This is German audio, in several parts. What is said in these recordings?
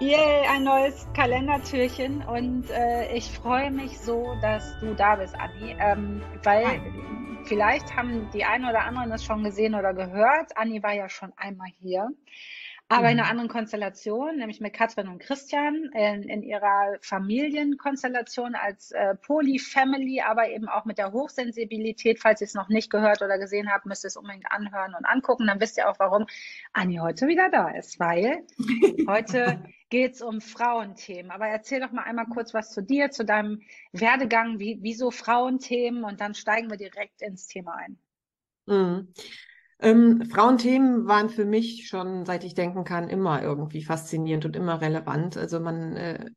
Yay, ein neues Kalendertürchen und äh, ich freue mich so, dass du da bist, Anni, ähm, weil Nein. vielleicht haben die einen oder anderen das schon gesehen oder gehört. Anni war ja schon einmal hier aber in einer mhm. anderen Konstellation, nämlich mit Katrin und Christian in, in ihrer Familienkonstellation als äh, Poly-Family, aber eben auch mit der Hochsensibilität. Falls ihr es noch nicht gehört oder gesehen habt, müsst ihr es unbedingt anhören und angucken. Dann wisst ihr auch, warum Anni heute wieder da ist, weil heute geht es um Frauenthemen. Aber erzähl doch mal einmal kurz was zu dir, zu deinem Werdegang, wie, wieso Frauenthemen und dann steigen wir direkt ins Thema ein. Mhm. Ähm, Frauenthemen waren für mich schon, seit ich denken kann, immer irgendwie faszinierend und immer relevant. Also man äh,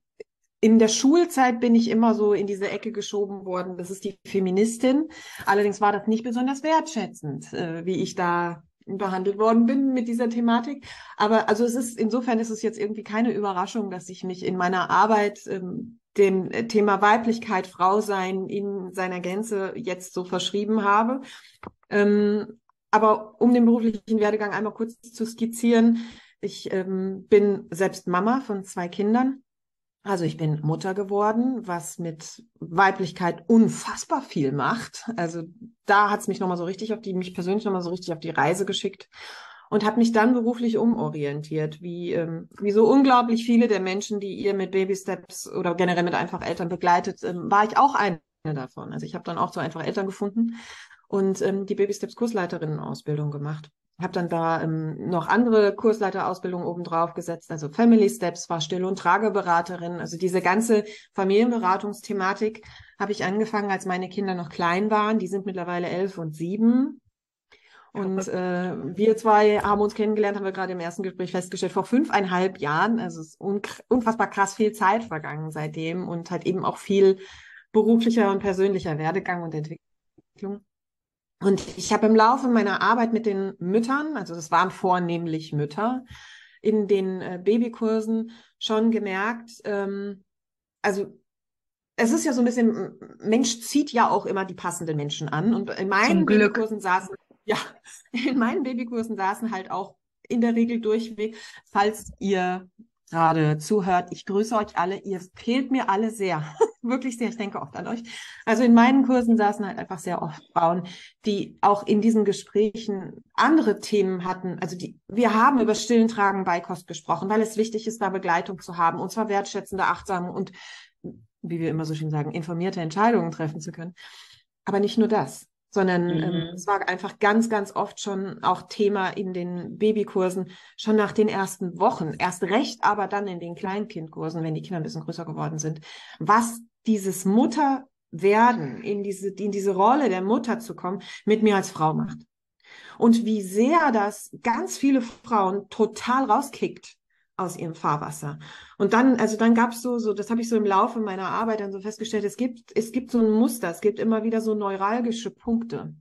in der Schulzeit bin ich immer so in diese Ecke geschoben worden, das ist die Feministin. Allerdings war das nicht besonders wertschätzend, äh, wie ich da behandelt worden bin mit dieser Thematik. Aber also es ist, insofern ist es jetzt irgendwie keine Überraschung, dass ich mich in meiner Arbeit ähm, dem Thema Weiblichkeit, Frau sein in seiner Gänze jetzt so verschrieben habe. Ähm, aber um den beruflichen Werdegang einmal kurz zu skizzieren, ich ähm, bin selbst Mama von zwei Kindern. Also ich bin Mutter geworden, was mit Weiblichkeit unfassbar viel macht. Also da hat es mich nochmal so richtig auf die, mich persönlich nochmal so richtig auf die Reise geschickt und habe mich dann beruflich umorientiert, wie, ähm, wie so unglaublich viele der Menschen, die ihr mit Baby Steps oder generell mit einfach Eltern begleitet, ähm, war ich auch eine davon. Also ich habe dann auch so einfach Eltern gefunden und ähm, die Baby Steps Kursleiterinnen-Ausbildung gemacht. Habe dann da ähm, noch andere Kursleiterausbildungen obendrauf gesetzt, also Family Steps, war Still- und Trageberaterin. Also diese ganze Familienberatungsthematik habe ich angefangen, als meine Kinder noch klein waren. Die sind mittlerweile elf und sieben. Und äh, wir zwei haben uns kennengelernt, haben wir gerade im ersten Gespräch festgestellt, vor fünfeinhalb Jahren. Also es ist unfassbar krass viel Zeit vergangen seitdem und halt eben auch viel beruflicher und persönlicher Werdegang und Entwicklung. Und ich habe im Laufe meiner Arbeit mit den Müttern, also das waren vornehmlich Mütter, in den äh, Babykursen schon gemerkt, ähm, also es ist ja so ein bisschen, Mensch zieht ja auch immer die passenden Menschen an. Und in meinen Babykursen saßen, ja, in meinen Babykursen saßen halt auch in der Regel durchweg, falls ihr gerade zuhört. Ich grüße euch alle. Ihr fehlt mir alle sehr. Wirklich sehr. Ich denke oft an euch. Also in meinen Kursen saßen halt einfach sehr oft Frauen, die auch in diesen Gesprächen andere Themen hatten. Also die, wir haben über stillen Tragen Beikost gesprochen, weil es wichtig ist, da Begleitung zu haben und zwar wertschätzende, achtsame und, wie wir immer so schön sagen, informierte Entscheidungen treffen zu können. Aber nicht nur das sondern ähm, mhm. ähm, es war einfach ganz, ganz oft schon auch Thema in den Babykursen, schon nach den ersten Wochen, erst recht, aber dann in den Kleinkindkursen, wenn die Kinder ein bisschen größer geworden sind, was dieses Mutterwerden, in diese, in diese Rolle der Mutter zu kommen, mit mir als Frau macht. Und wie sehr das ganz viele Frauen total rauskickt aus ihrem Fahrwasser. Und dann, also dann gab es so, so, das habe ich so im Laufe meiner Arbeit dann so festgestellt, es gibt, es gibt so ein Muster, es gibt immer wieder so neuralgische Punkte,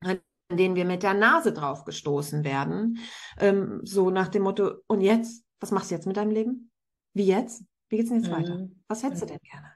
an denen wir mit der Nase drauf gestoßen werden. Ähm, so nach dem Motto, und jetzt, was machst du jetzt mit deinem Leben? Wie jetzt? Wie geht's denn jetzt mhm. weiter? Was hättest du denn gerne?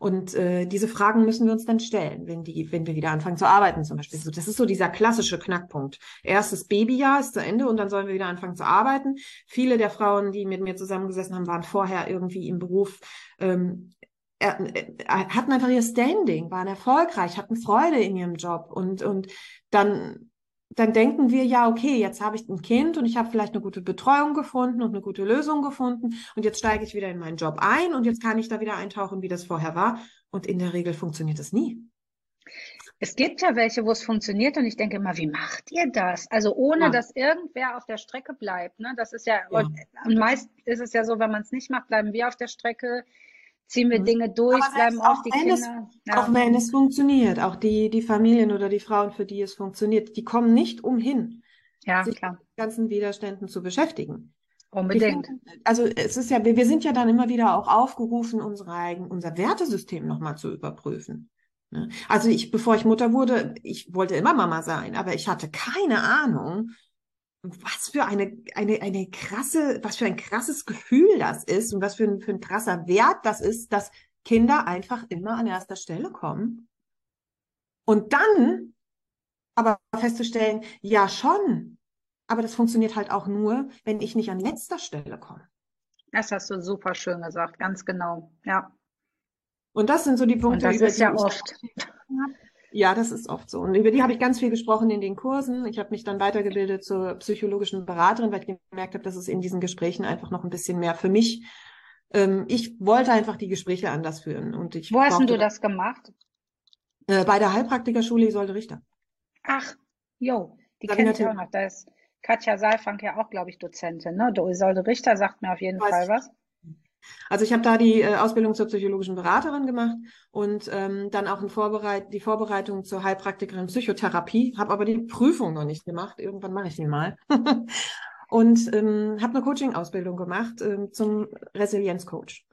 Und äh, diese Fragen müssen wir uns dann stellen, wenn die, wenn wir wieder anfangen zu arbeiten, zum Beispiel. So, das ist so dieser klassische Knackpunkt. Erstes Babyjahr ist zu Ende und dann sollen wir wieder anfangen zu arbeiten. Viele der Frauen, die mit mir zusammengesessen haben, waren vorher irgendwie im Beruf, ähm, hatten einfach ihr Standing, waren erfolgreich, hatten Freude in ihrem Job und, und dann dann denken wir ja, okay, jetzt habe ich ein Kind und ich habe vielleicht eine gute Betreuung gefunden und eine gute Lösung gefunden und jetzt steige ich wieder in meinen Job ein und jetzt kann ich da wieder eintauchen, wie das vorher war. Und in der Regel funktioniert es nie. Es gibt ja welche, wo es funktioniert und ich denke immer, wie macht ihr das? Also ohne, ja. dass irgendwer auf der Strecke bleibt. Ne? Das ist ja, ja. Und meist ist es ja so, wenn man es nicht macht, bleiben wir auf der Strecke ziehen wir mhm. Dinge durch, bleiben auf die Kinder. Es, ja. Auch wenn es funktioniert, auch die, die Familien oder die Frauen, für die es funktioniert, die kommen nicht umhin, ja, sich klar. mit ganzen Widerständen zu beschäftigen. Unbedingt. also es ist ja, wir, wir sind ja dann immer wieder auch aufgerufen, unsere eigen, unser Wertesystem nochmal zu überprüfen. Ne? Also ich, bevor ich Mutter wurde, ich wollte immer Mama sein, aber ich hatte keine Ahnung, was für eine, eine, eine krasse, was für ein krasses Gefühl das ist und was für ein, für ein krasser Wert das ist, dass Kinder einfach immer an erster Stelle kommen. Und dann aber festzustellen, ja schon, aber das funktioniert halt auch nur, wenn ich nicht an letzter Stelle komme. Das hast du super schön gesagt, ganz genau. Ja. Und das sind so die Punkte, Und das ist ja oft. Ja, das ist oft so. Und über die habe ich ganz viel gesprochen in den Kursen. Ich habe mich dann weitergebildet zur psychologischen Beraterin, weil ich gemerkt habe, dass es in diesen Gesprächen einfach noch ein bisschen mehr für mich. Ähm, ich wollte einfach die Gespräche anders führen. Und ich Wo hast denn du das gemacht? Äh, bei der Heilpraktikerschule Isolde Richter. Ach, jo, die kenne ich auch noch. Da ist Katja Saalfrank ja auch, glaube ich, Dozentin. Ne? Isolde Richter sagt mir auf jeden Weiß Fall was. Also ich habe da die äh, Ausbildung zur psychologischen Beraterin gemacht und ähm, dann auch Vorbereit die Vorbereitung zur Heilpraktikerin Psychotherapie, habe aber die Prüfung noch nicht gemacht. Irgendwann mache ich die mal. und ähm, habe eine Coaching-Ausbildung gemacht ähm, zum Resilienzcoach.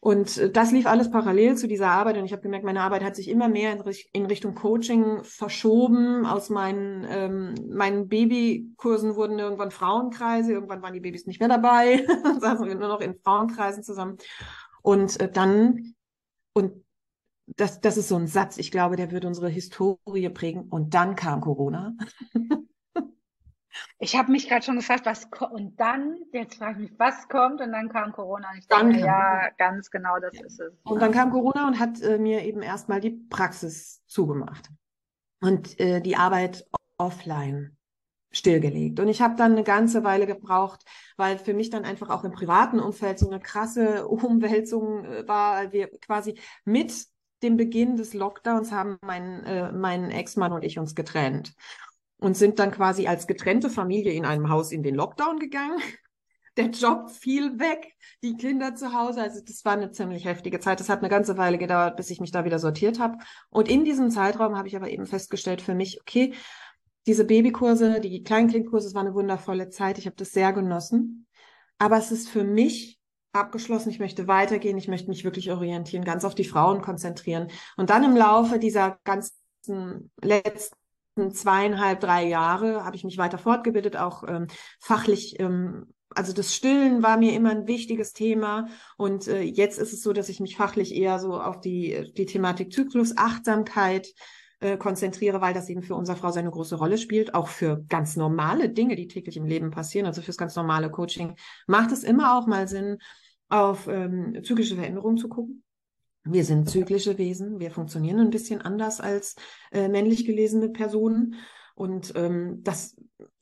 Und äh, das lief alles parallel zu dieser Arbeit und ich habe gemerkt, meine Arbeit hat sich immer mehr in, in Richtung Coaching verschoben. Aus meinen, ähm, meinen Babykursen wurden irgendwann Frauenkreise, irgendwann waren die Babys nicht mehr dabei, saßen wir nur noch in Frauenkreisen zusammen. Und äh, dann, und das, das ist so ein Satz, ich glaube, der wird unsere Historie prägen. Und dann kam Corona. Ich habe mich gerade schon gefragt, was kommt. Und dann, jetzt frage ich mich, was kommt? Und dann kam Corona. Und ich dachte, ja, ganz genau, das ja. ist es. Und dann kam Corona und hat äh, mir eben erstmal die Praxis zugemacht. Und äh, die Arbeit offline stillgelegt. Und ich habe dann eine ganze Weile gebraucht, weil für mich dann einfach auch im privaten Umfeld so eine krasse Umwälzung äh, war, wir quasi mit dem Beginn des Lockdowns haben mein, äh, mein Ex-Mann und ich uns getrennt und sind dann quasi als getrennte Familie in einem Haus in den Lockdown gegangen. Der Job fiel weg, die Kinder zu Hause. Also das war eine ziemlich heftige Zeit. Das hat eine ganze Weile gedauert, bis ich mich da wieder sortiert habe. Und in diesem Zeitraum habe ich aber eben festgestellt für mich, okay, diese Babykurse, die Kleinkindkurse, es war eine wundervolle Zeit. Ich habe das sehr genossen. Aber es ist für mich abgeschlossen. Ich möchte weitergehen. Ich möchte mich wirklich orientieren, ganz auf die Frauen konzentrieren. Und dann im Laufe dieser ganzen letzten zweieinhalb, drei Jahre habe ich mich weiter fortgebildet, auch ähm, fachlich. Ähm, also das Stillen war mir immer ein wichtiges Thema und äh, jetzt ist es so, dass ich mich fachlich eher so auf die, die Thematik Zyklus, Achtsamkeit äh, konzentriere, weil das eben für unsere Frau seine große Rolle spielt, auch für ganz normale Dinge, die täglich im Leben passieren, also fürs ganz normale Coaching, macht es immer auch mal Sinn, auf ähm, zyklische Veränderungen zu gucken. Wir sind zyklische Wesen, wir funktionieren ein bisschen anders als äh, männlich gelesene Personen. Und ähm, das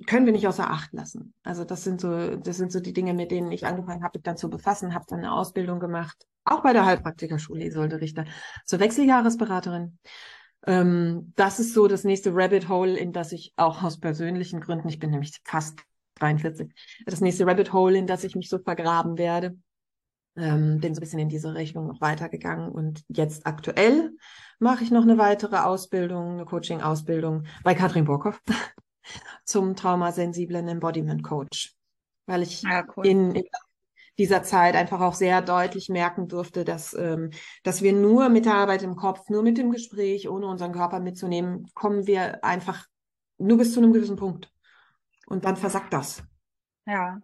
können wir nicht außer Acht lassen. Also das sind so, das sind so die Dinge, mit denen ich angefangen habe, mich dann zu befassen, habe dann eine Ausbildung gemacht, auch bei der Heilpraktikerschule Isolde Richter, zur Wechseljahresberaterin. Ähm, das ist so das nächste Rabbit Hole, in das ich auch aus persönlichen Gründen, ich bin nämlich fast 43, das nächste Rabbit Hole, in das ich mich so vergraben werde ähm, bin so ein bisschen in diese Richtung noch weitergegangen und jetzt aktuell mache ich noch eine weitere Ausbildung, eine Coaching-Ausbildung bei Katrin Borkow zum traumasensiblen Embodiment Coach, weil ich ja, cool. in, in, dieser Zeit einfach auch sehr deutlich merken durfte, dass, ähm, dass wir nur mit der Arbeit im Kopf, nur mit dem Gespräch, ohne unseren Körper mitzunehmen, kommen wir einfach nur bis zu einem gewissen Punkt. Und dann versackt das. Ja,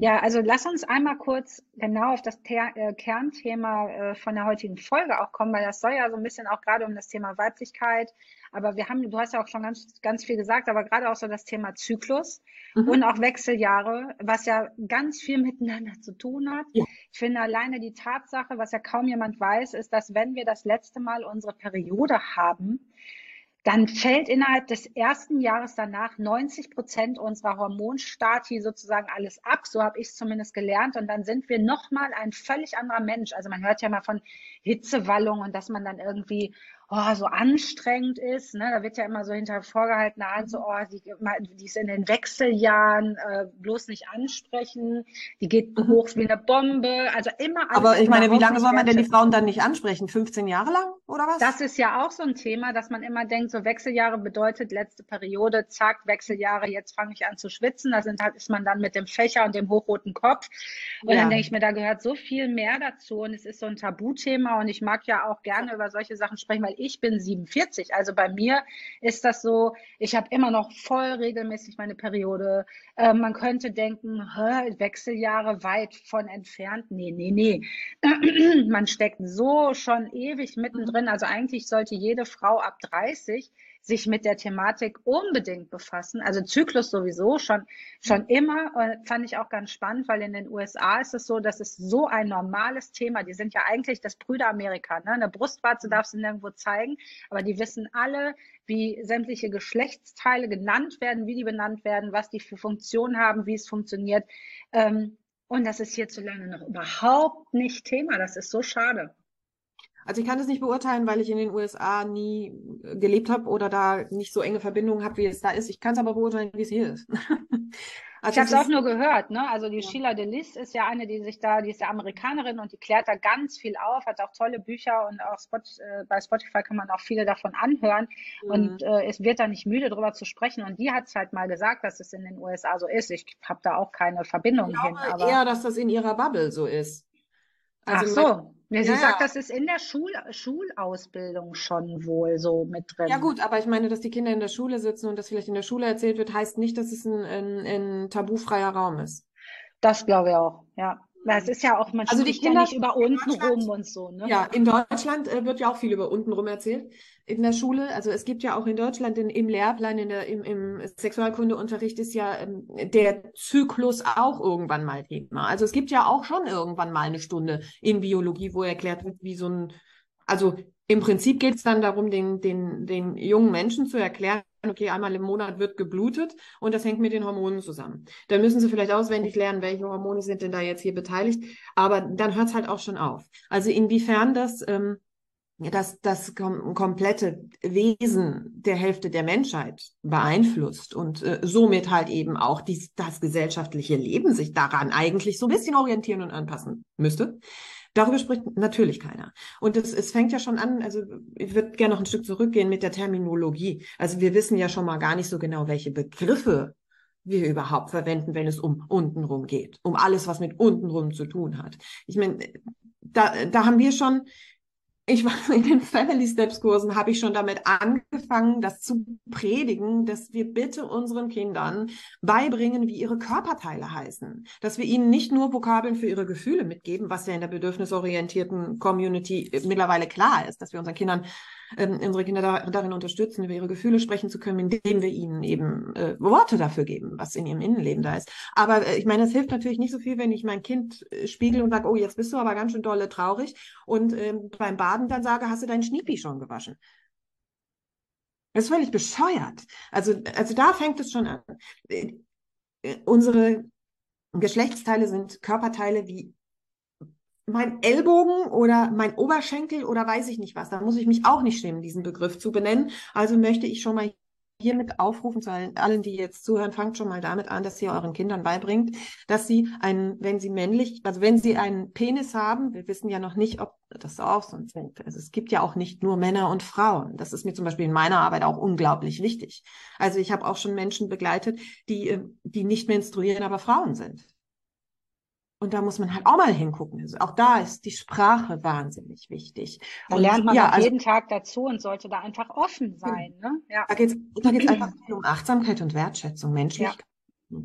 ja, also lass uns einmal kurz genau auf das Ter äh, Kernthema äh, von der heutigen Folge auch kommen, weil das soll ja so ein bisschen auch gerade um das Thema Weiblichkeit, aber wir haben, du hast ja auch schon ganz, ganz viel gesagt, aber gerade auch so das Thema Zyklus mhm. und auch Wechseljahre, was ja ganz viel miteinander zu tun hat. Ja. Ich finde alleine die Tatsache, was ja kaum jemand weiß, ist, dass wenn wir das letzte Mal unsere Periode haben, dann fällt innerhalb des ersten Jahres danach 90 Prozent unserer Hormonstati sozusagen alles ab. So habe ich es zumindest gelernt. Und dann sind wir nochmal ein völlig anderer Mensch. Also man hört ja mal von Hitzewallung und dass man dann irgendwie oh, so anstrengend ist. Ne? Da wird ja immer so hinter vorgehaltener Hand so, oh, die, die ist in den Wechseljahren, äh, bloß nicht ansprechen, die geht mhm. hoch wie eine Bombe. Also immer Aber ich meine, wie lange soll man denn die Frauen dann nicht ansprechen? 15 Jahre lang oder was? Das ist ja auch so ein Thema, dass man immer denkt, so Wechseljahre bedeutet letzte Periode, zack, Wechseljahre, jetzt fange ich an zu schwitzen. Da sind halt, ist man dann mit dem Fächer und dem hochroten Kopf. Und ja. dann denke ich mir, da gehört so viel mehr dazu und es ist so ein Tabuthema und ich mag ja auch gerne über solche Sachen sprechen, weil ich bin 47. Also bei mir ist das so, ich habe immer noch voll regelmäßig meine Periode. Äh, man könnte denken, Wechseljahre weit von entfernt. Nee, nee, nee. man steckt so schon ewig mittendrin. Also eigentlich sollte jede Frau ab 30 sich mit der Thematik unbedingt befassen. Also Zyklus sowieso schon, schon immer. Und fand ich auch ganz spannend, weil in den USA ist es so, dass es so ein normales Thema. Die sind ja eigentlich das Brüderamerika. Ne? Eine Brustwarze darfst du nirgendwo zeigen, aber die wissen alle, wie sämtliche Geschlechtsteile genannt werden, wie die benannt werden, was die für Funktionen haben, wie es funktioniert. Ähm, und das ist hierzulande noch überhaupt nicht Thema. Das ist so schade. Also ich kann das nicht beurteilen, weil ich in den USA nie äh, gelebt habe oder da nicht so enge Verbindungen habe, wie es da ist. Ich kann es aber beurteilen, wie es hier ist. Also ich habe es auch nur gehört, ne? Also die ja. Sheila Delis ist ja eine, die sich da, die ist ja Amerikanerin und die klärt da ganz viel auf, hat auch tolle Bücher und auch Spot, äh, bei Spotify kann man auch viele davon anhören mhm. und äh, es wird da nicht müde drüber zu sprechen und die hat es halt mal gesagt, dass es in den USA so ist. Ich habe da auch keine Verbindung ich hin. Aber eher, dass das in ihrer Bubble so ist. Also Ach so. Ja, sie ja, sagt, das ist in der Schul Schulausbildung schon wohl so mit drin. Ja gut, aber ich meine, dass die Kinder in der Schule sitzen und das vielleicht in der Schule erzählt wird, heißt nicht, dass es ein, ein, ein tabufreier Raum ist. Das glaube ich auch, ja. Es ist ja auch, man also die Kinder ja nicht über unten rum und so. Ne? Ja, in Deutschland äh, wird ja auch viel über unten rum erzählt in der Schule. Also es gibt ja auch in Deutschland in, im Lehrplan, in der, im, im Sexualkundeunterricht ist ja ähm, der Zyklus auch irgendwann mal Thema. Also es gibt ja auch schon irgendwann mal eine Stunde in Biologie, wo erklärt wird, wie so ein, also im Prinzip geht es dann darum, den, den, den jungen Menschen zu erklären, okay, einmal im Monat wird geblutet und das hängt mit den Hormonen zusammen. Dann müssen sie vielleicht auswendig lernen, welche Hormone sind denn da jetzt hier beteiligt, aber dann hört es halt auch schon auf. Also inwiefern das ähm, das, das kom komplette Wesen der Hälfte der Menschheit beeinflusst und äh, somit halt eben auch dies, das gesellschaftliche Leben sich daran eigentlich so ein bisschen orientieren und anpassen müsste. Darüber spricht natürlich keiner. Und es, es fängt ja schon an, also ich würde gerne noch ein Stück zurückgehen mit der Terminologie. Also wir wissen ja schon mal gar nicht so genau, welche Begriffe wir überhaupt verwenden, wenn es um untenrum geht, um alles, was mit untenrum zu tun hat. Ich meine, da, da haben wir schon ich war in den Family Steps Kursen, habe ich schon damit angefangen, das zu predigen, dass wir bitte unseren Kindern beibringen, wie ihre Körperteile heißen. Dass wir ihnen nicht nur Vokabeln für ihre Gefühle mitgeben, was ja in der bedürfnisorientierten Community mittlerweile klar ist, dass wir unseren Kindern ähm, unsere Kinder da, darin unterstützen, über ihre Gefühle sprechen zu können, indem wir ihnen eben äh, Worte dafür geben, was in ihrem Innenleben da ist. Aber äh, ich meine, es hilft natürlich nicht so viel, wenn ich mein Kind äh, spiegel und sage, oh, jetzt bist du aber ganz schön dolle traurig und ähm, beim Baden dann sage, hast du deinen Schniepi schon gewaschen? Das ist völlig bescheuert. Also, also da fängt es schon an. Äh, äh, unsere Geschlechtsteile sind Körperteile wie mein Ellbogen oder mein Oberschenkel oder weiß ich nicht was. Da muss ich mich auch nicht schämen, diesen Begriff zu benennen. Also möchte ich schon mal hiermit aufrufen zu allen, die jetzt zuhören, fangt schon mal damit an, dass ihr euren Kindern beibringt, dass sie einen, wenn sie männlich, also wenn sie einen Penis haben, wir wissen ja noch nicht, ob das auch so sind. Also es gibt ja auch nicht nur Männer und Frauen. Das ist mir zum Beispiel in meiner Arbeit auch unglaublich wichtig. Also ich habe auch schon Menschen begleitet, die, die nicht menstruieren, aber Frauen sind. Und da muss man halt auch mal hingucken. Also auch da ist die Sprache wahnsinnig wichtig. Da und, lernt man ja, also, jeden Tag dazu und sollte da einfach offen sein. Ne? Ja. Da geht es da geht's einfach um Achtsamkeit und Wertschätzung, Menschlichkeit. Ja.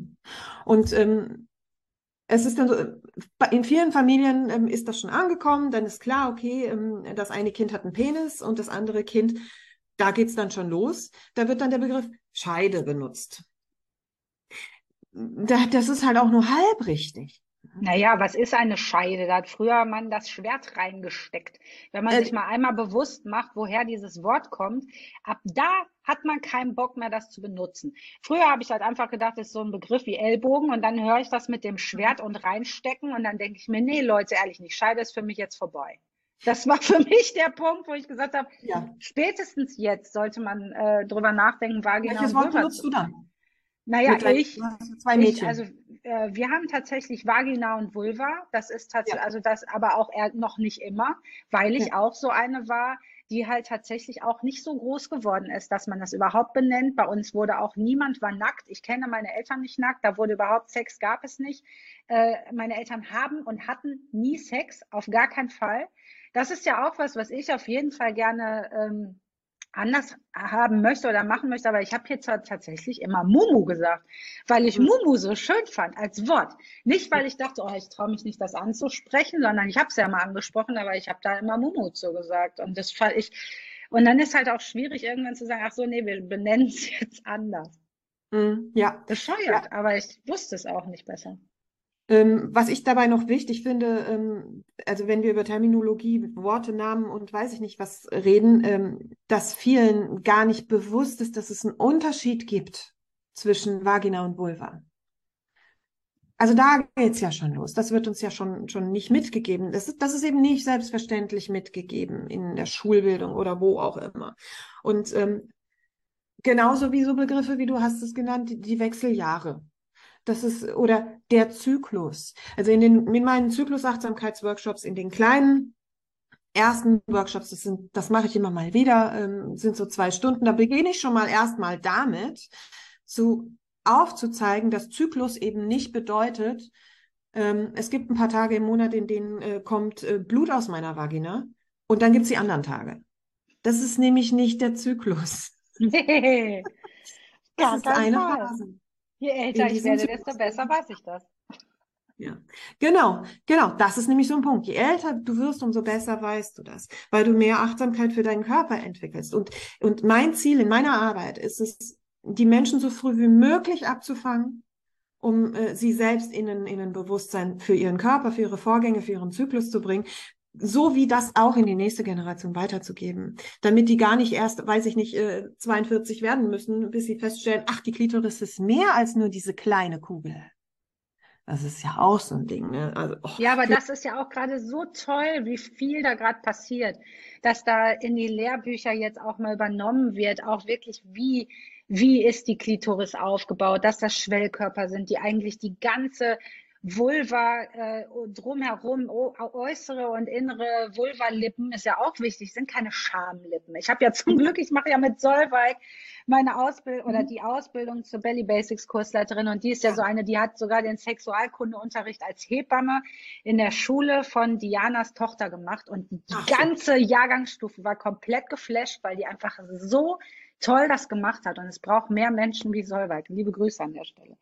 Und ähm, es ist dann so, in vielen Familien ähm, ist das schon angekommen, dann ist klar, okay, ähm, das eine Kind hat einen Penis und das andere Kind, da geht's dann schon los. Da wird dann der Begriff Scheide benutzt. Da, das ist halt auch nur halb richtig. Naja, was ist eine Scheide? Da hat früher man das Schwert reingesteckt. Wenn man äh, sich mal einmal bewusst macht, woher dieses Wort kommt, ab da hat man keinen Bock mehr, das zu benutzen. Früher habe ich halt einfach gedacht, das ist so ein Begriff wie Ellbogen und dann höre ich das mit dem Schwert und reinstecken und dann denke ich mir, nee, Leute, ehrlich nicht, Scheide ist für mich jetzt vorbei. Das war für mich der Punkt, wo ich gesagt habe, ja. spätestens jetzt sollte man äh, drüber nachdenken, Vagina Welches Wort benutzt du dann? Naja, ich, zwei Mädchen. Ich, also äh, wir haben tatsächlich Vagina und Vulva. Das ist tatsächlich, ja. also das aber auch eher noch nicht immer, weil ich ja. auch so eine war, die halt tatsächlich auch nicht so groß geworden ist, dass man das überhaupt benennt. Bei uns wurde auch niemand war nackt. Ich kenne meine Eltern nicht nackt. Da wurde überhaupt Sex gab es nicht. Äh, meine Eltern haben und hatten nie Sex, auf gar keinen Fall. Das ist ja auch was, was ich auf jeden Fall gerne ähm, anders haben möchte oder machen möchte, aber ich habe jetzt tatsächlich immer Mumu gesagt, weil ich mhm. Mumu so schön fand als Wort. Nicht, weil ich dachte, oh, ich traue mich nicht, das anzusprechen, sondern ich habe es ja mal angesprochen, aber ich habe da immer Mumu zu gesagt. Und das fand ich, Und dann ist halt auch schwierig, irgendwann zu sagen, ach so, nee, wir benennen es jetzt anders. Mm, ja. Bescheuert, ja. aber ich wusste es auch nicht besser. Ähm, was ich dabei noch wichtig finde, ähm, also wenn wir über Terminologie, Worte, Namen und weiß ich nicht was reden, ähm, dass vielen gar nicht bewusst ist, dass es einen Unterschied gibt zwischen Vagina und Vulva. Also da geht's ja schon los. Das wird uns ja schon, schon nicht mitgegeben. Das ist, das ist eben nicht selbstverständlich mitgegeben in der Schulbildung oder wo auch immer. Und ähm, genauso wie so Begriffe, wie du hast es genannt, die, die Wechseljahre das ist, oder der Zyklus. Also in den, in meinen Zyklus-Achtsamkeitsworkshops, in den kleinen ersten Workshops, das sind, das mache ich immer mal wieder, ähm, sind so zwei Stunden, da beginne ich schon mal erstmal damit, zu aufzuzeigen, dass Zyklus eben nicht bedeutet, ähm, es gibt ein paar Tage im Monat, in denen äh, kommt äh, Blut aus meiner Vagina und dann gibt es die anderen Tage. Das ist nämlich nicht der Zyklus. Nee, das ist eine Phase. Je älter ich werde, desto besser weiß ich das. Ja, genau, genau. Das ist nämlich so ein Punkt. Je älter du wirst, umso besser weißt du das, weil du mehr Achtsamkeit für deinen Körper entwickelst. Und, und mein Ziel in meiner Arbeit ist es, die Menschen so früh wie möglich abzufangen, um äh, sie selbst in ein, in ein Bewusstsein für ihren Körper, für ihre Vorgänge, für ihren Zyklus zu bringen, so wie das auch in die nächste Generation weiterzugeben, damit die gar nicht erst, weiß ich nicht, 42 äh, werden müssen, bis sie feststellen, ach, die Klitoris ist mehr als nur diese kleine Kugel. Das ist ja auch so ein Ding. Ne? Also, oh, ja, aber das ist ja auch gerade so toll, wie viel da gerade passiert, dass da in die Lehrbücher jetzt auch mal übernommen wird, auch wirklich wie wie ist die Klitoris aufgebaut, dass das Schwellkörper sind, die eigentlich die ganze Vulva äh, drumherum, äußere und innere Vulva-Lippen ist ja auch wichtig, sind keine Schamlippen. Ich habe ja zum Glück, ich mache ja mit Solveig meine Ausbildung oder mhm. die Ausbildung zur Belly Basics Kursleiterin und die ist ja so eine, die hat sogar den Sexualkundeunterricht als Hebamme in der Schule von Dianas Tochter gemacht und die ganze Jahrgangsstufe war komplett geflasht, weil die einfach so toll das gemacht hat und es braucht mehr Menschen wie Solveig. Liebe Grüße an der Stelle.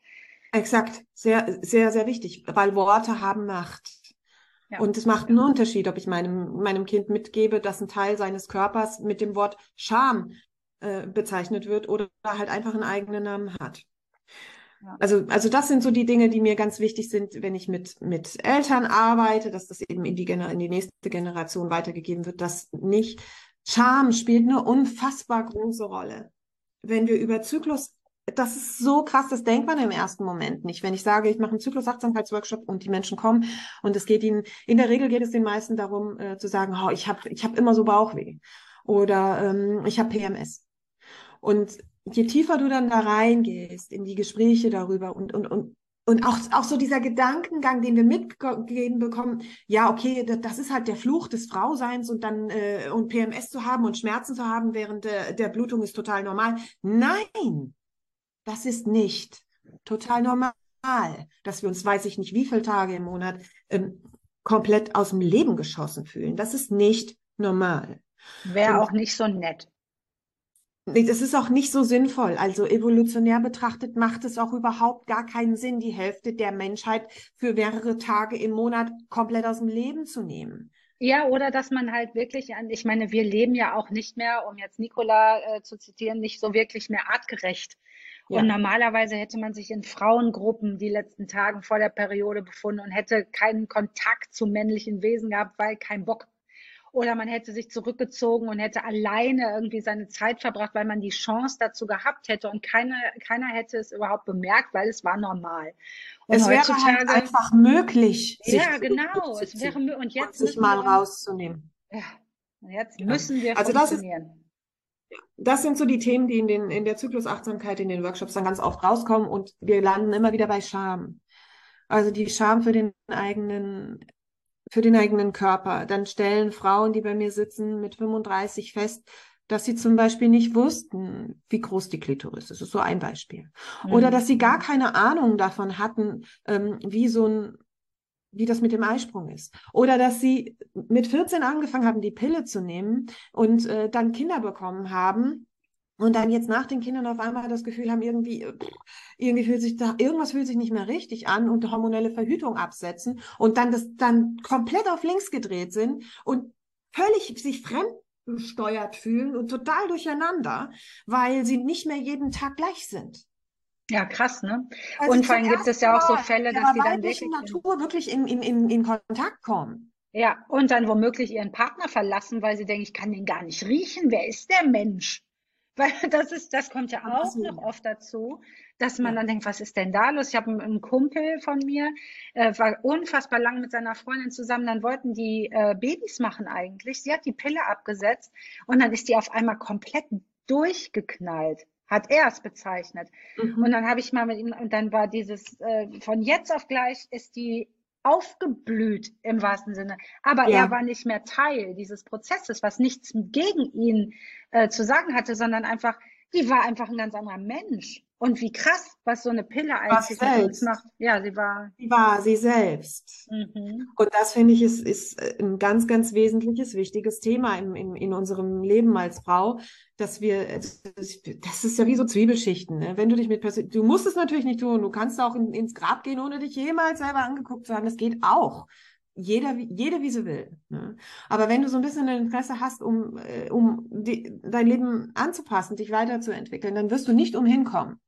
Exakt, sehr, sehr, sehr wichtig, weil Worte haben Macht. Ja. Und es macht einen Unterschied, ob ich meinem, meinem Kind mitgebe, dass ein Teil seines Körpers mit dem Wort Scham äh, bezeichnet wird oder halt einfach einen eigenen Namen hat. Ja. Also, also das sind so die Dinge, die mir ganz wichtig sind, wenn ich mit, mit Eltern arbeite, dass das eben in die, in die nächste Generation weitergegeben wird, dass nicht Scham spielt eine unfassbar große Rolle. Wenn wir über Zyklus das ist so krass, das denkt man im ersten Moment nicht. Wenn ich sage, ich mache einen Zyklus-Achtsamkeitsworkshop und die Menschen kommen und es geht ihnen, in der Regel geht es den meisten darum äh, zu sagen, oh, ich habe ich hab immer so Bauchweh oder ähm, ich habe PMS. Und je tiefer du dann da reingehst in die Gespräche darüber und, und, und, und auch, auch so dieser Gedankengang, den wir mitgegeben bekommen, ja, okay, das ist halt der Fluch des Frauseins und dann äh, und PMS zu haben und Schmerzen zu haben während der, der Blutung ist total normal. Nein, das ist nicht total normal, dass wir uns, weiß ich nicht, wie viele Tage im Monat ähm, komplett aus dem Leben geschossen fühlen. Das ist nicht normal. Wäre auch nicht so nett. Das ist auch nicht so sinnvoll. Also evolutionär betrachtet macht es auch überhaupt gar keinen Sinn, die Hälfte der Menschheit für mehrere Tage im Monat komplett aus dem Leben zu nehmen. Ja, oder dass man halt wirklich an, ich meine, wir leben ja auch nicht mehr, um jetzt Nicola äh, zu zitieren, nicht so wirklich mehr artgerecht. Ja. Und normalerweise hätte man sich in Frauengruppen die letzten Tage vor der Periode befunden und hätte keinen Kontakt zu männlichen Wesen gehabt, weil kein Bock. Oder man hätte sich zurückgezogen und hätte alleine irgendwie seine Zeit verbracht, weil man die Chance dazu gehabt hätte und keine, keiner hätte es überhaupt bemerkt, weil es war normal. Und es wäre halt einfach möglich. Ja, genau. Es wäre und jetzt und sich mal rauszunehmen. Ja, jetzt müssen wir also funktionieren. Das ist, das sind so die Themen, die in, den, in der Zyklusachtsamkeit, in den Workshops dann ganz oft rauskommen und wir landen immer wieder bei Scham. Also die Scham für den eigenen, für den eigenen Körper. Dann stellen Frauen, die bei mir sitzen, mit 35 fest, dass sie zum Beispiel nicht wussten, wie groß die Klitoris ist. Das ist so ein Beispiel. Mhm. Oder dass sie gar keine Ahnung davon hatten, ähm, wie so ein wie das mit dem Eisprung ist. Oder dass sie mit 14 angefangen haben, die Pille zu nehmen und äh, dann Kinder bekommen haben und dann jetzt nach den Kindern auf einmal das Gefühl haben, irgendwie, pff, irgendwie fühlt sich da, irgendwas fühlt sich nicht mehr richtig an und hormonelle Verhütung absetzen und dann das dann komplett auf links gedreht sind und völlig sich fremd gesteuert fühlen und total durcheinander, weil sie nicht mehr jeden Tag gleich sind. Ja, krass, ne? Also und vor allem gibt es ja auch so Fälle, dass die dann wirklich Natur wirklich in, in, in, in Kontakt kommen. Ja, und dann womöglich ihren Partner verlassen, weil sie denken, ich kann den gar nicht riechen. Wer ist der Mensch? Weil das ist, das kommt ja auch noch oft dazu, dass man dann denkt, was ist denn da los? Ich habe einen, Kumpel von mir, äh, war unfassbar lang mit seiner Freundin zusammen, dann wollten die äh, Babys machen eigentlich. Sie hat die Pille abgesetzt und dann ist die auf einmal komplett durchgeknallt hat er es bezeichnet. Mhm. Und dann habe ich mal mit ihm, und dann war dieses, äh, von jetzt auf gleich ist die aufgeblüht im wahrsten Sinne. Aber ja. er war nicht mehr Teil dieses Prozesses, was nichts gegen ihn äh, zu sagen hatte, sondern einfach, die war einfach ein ganz anderer Mensch. Und wie krass, was so eine Pille eigentlich uns macht. Ja, sie war. Sie war sie selbst. Mhm. Und das finde ich ist, ist ein ganz, ganz wesentliches, wichtiges Thema im, im, in unserem Leben als Frau, dass wir, das ist ja wie so Zwiebelschichten. Ne? Wenn du dich mit, du musst es natürlich nicht tun. Du kannst auch in, ins Grab gehen, ohne dich jemals selber angeguckt zu haben. Das geht auch jeder, jede wie sie will. Ne? Aber wenn du so ein bisschen ein Interesse hast, um, äh, um die, dein Leben anzupassen, dich weiterzuentwickeln, dann wirst du nicht umhin kommen,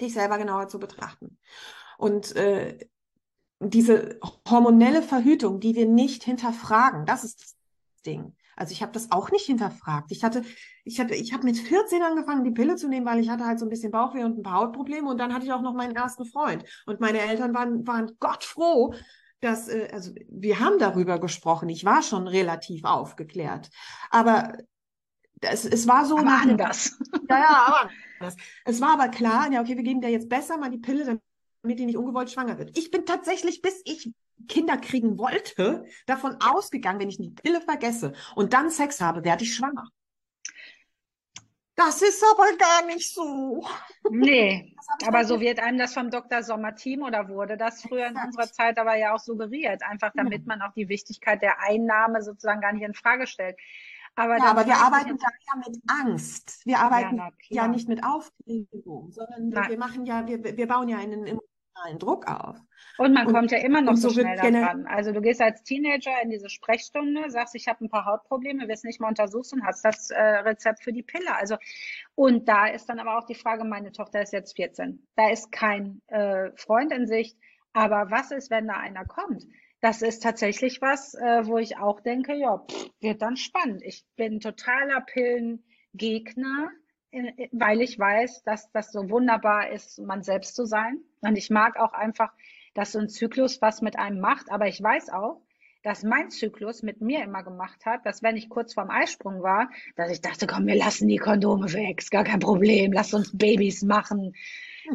dich selber genauer zu betrachten. Und äh, diese hormonelle Verhütung, die wir nicht hinterfragen, das ist das Ding. Also ich habe das auch nicht hinterfragt. Ich hatte, ich hatte, ich habe mit 14 angefangen, die Pille zu nehmen, weil ich hatte halt so ein bisschen Bauchweh und ein paar Hautprobleme und dann hatte ich auch noch meinen ersten Freund. Und meine Eltern waren, waren Gott froh, dass, äh, also wir haben darüber gesprochen. Ich war schon relativ aufgeklärt. Aber es, es war so. Aber anders. Ja, ja, aber anders. Es war aber klar, ja, okay, wir geben dir jetzt besser mal die Pille, damit die nicht ungewollt schwanger wird. Ich bin tatsächlich, bis ich Kinder kriegen wollte, davon ausgegangen, wenn ich die Pille vergesse und dann Sex habe, werde ich schwanger. Das ist aber gar nicht so. Nee, aber so wird einem das vom Dr. Sommer-Team oder wurde das früher in unserer Zeit aber ja auch suggeriert, einfach damit man auch die Wichtigkeit der Einnahme sozusagen gar nicht in Frage stellt. Aber, ja, aber wir arbeiten da ja mit Angst. Wir arbeiten ja, ja nicht mit Aufregung, sondern wir, wir machen ja, wir, wir bauen ja einen emotionalen Druck auf. Und man und, kommt ja immer noch so, so schnell daran. Also du gehst als Teenager in diese Sprechstunde, sagst, ich habe ein paar Hautprobleme, wirst nicht mal untersucht und hast das äh, Rezept für die Pille. Also und da ist dann aber auch die Frage, meine Tochter ist jetzt 14. Da ist kein äh, Freund in Sicht. Aber was ist, wenn da einer kommt? Das ist tatsächlich was, äh, wo ich auch denke, ja, pff, wird dann spannend. Ich bin totaler Pillengegner, äh, weil ich weiß, dass das so wunderbar ist, man selbst zu sein. Und ich mag auch einfach, dass so ein Zyklus was mit einem macht. Aber ich weiß auch, dass mein Zyklus mit mir immer gemacht hat, dass wenn ich kurz vorm Eisprung war, dass ich dachte, komm, wir lassen die Kondome weg, ist gar kein Problem, lass uns Babys machen.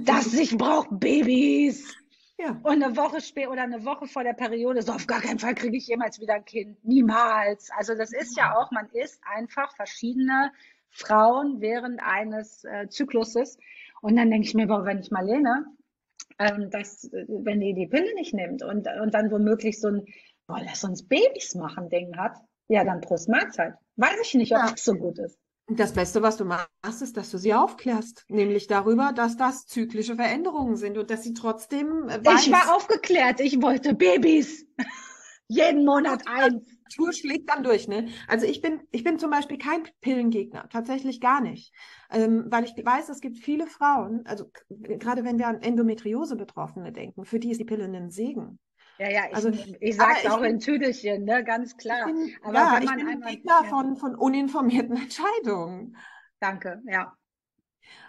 Das, ich brauche Babys. Ja. Und eine Woche später oder eine Woche vor der Periode, so auf gar keinen Fall kriege ich jemals wieder ein Kind. Niemals. Also das ist ja auch, man ist einfach verschiedene Frauen während eines äh, Zykluses. Und dann denke ich mir, boah, wenn ich Marlene, ähm, dass, wenn die die Pille nicht nimmt und, und dann womöglich so ein, boah, lass uns Babys machen Ding hat, ja, dann Prost Mahlzeit. Weiß ich nicht, ob ja. das so gut ist. Das Beste, was du machst, ist, dass du sie aufklärst, nämlich darüber, dass das zyklische Veränderungen sind und dass sie trotzdem. Äh, weiß, ich war aufgeklärt, ich wollte Babys. Jeden Monat eins. Tour schlägt dann durch, ne? Also ich bin, ich bin zum Beispiel kein Pillengegner, tatsächlich gar nicht. Ähm, weil ich weiß, es gibt viele Frauen, also gerade wenn wir an Endometriose-Betroffene denken, für die ist die Pille ein Segen. Ja, ja, ich, also, ich sage es auch bin, in Tüdelchen, ne, ganz klar. Bin, aber ja, wenn man ich bin einmal, Gegner ja. von, von uninformierten Entscheidungen. Danke, ja.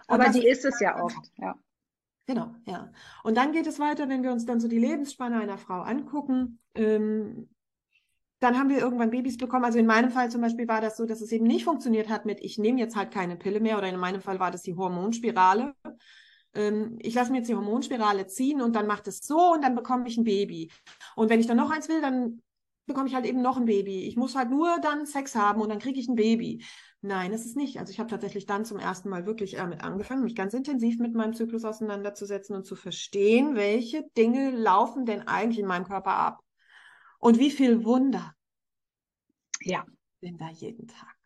Aber die ist es ja oft, ja. Genau, ja. Und dann geht es weiter, wenn wir uns dann so die Lebensspanne einer Frau angucken. Ähm, dann haben wir irgendwann Babys bekommen. Also in meinem Fall zum Beispiel war das so, dass es eben nicht funktioniert hat mit, ich nehme jetzt halt keine Pille mehr oder in meinem Fall war das die Hormonspirale ähm, ich lasse mir jetzt die Hormonspirale ziehen und dann macht es so und dann bekomme ich ein Baby. Und wenn ich dann noch eins will, dann bekomme ich halt eben noch ein Baby. Ich muss halt nur dann Sex haben und dann kriege ich ein Baby. Nein, das ist nicht. Also ich habe tatsächlich dann zum ersten Mal wirklich damit angefangen, mich ganz intensiv mit meinem Zyklus auseinanderzusetzen und zu verstehen, welche Dinge laufen denn eigentlich in meinem Körper ab. Und wie viel Wunder ja. sind da jeden Tag.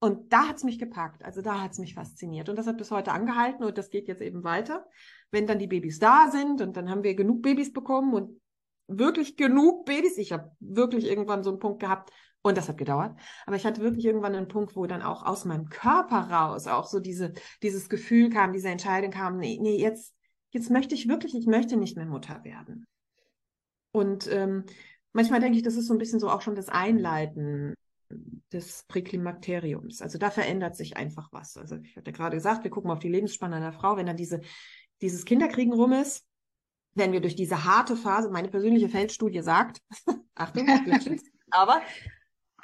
Und da hat es mich gepackt, also da hat es mich fasziniert. Und das hat bis heute angehalten und das geht jetzt eben weiter. Wenn dann die Babys da sind und dann haben wir genug Babys bekommen und wirklich genug Babys. Ich habe wirklich irgendwann so einen Punkt gehabt, Und das hat gedauert. Aber ich hatte wirklich irgendwann einen Punkt, wo dann auch aus meinem Körper raus auch so diese, dieses Gefühl kam, diese Entscheidung kam, nee, nee, jetzt, jetzt möchte ich wirklich, ich möchte nicht mehr Mutter werden. Und ähm, manchmal denke ich, das ist so ein bisschen so auch schon das Einleiten des Präklimakteriums. Also da verändert sich einfach was. Also ich hatte gerade gesagt, wir gucken auf die Lebensspanne einer Frau, wenn dann diese, dieses Kinderkriegen rum ist, wenn wir durch diese harte Phase, meine persönliche Feldstudie sagt, Achtung, aber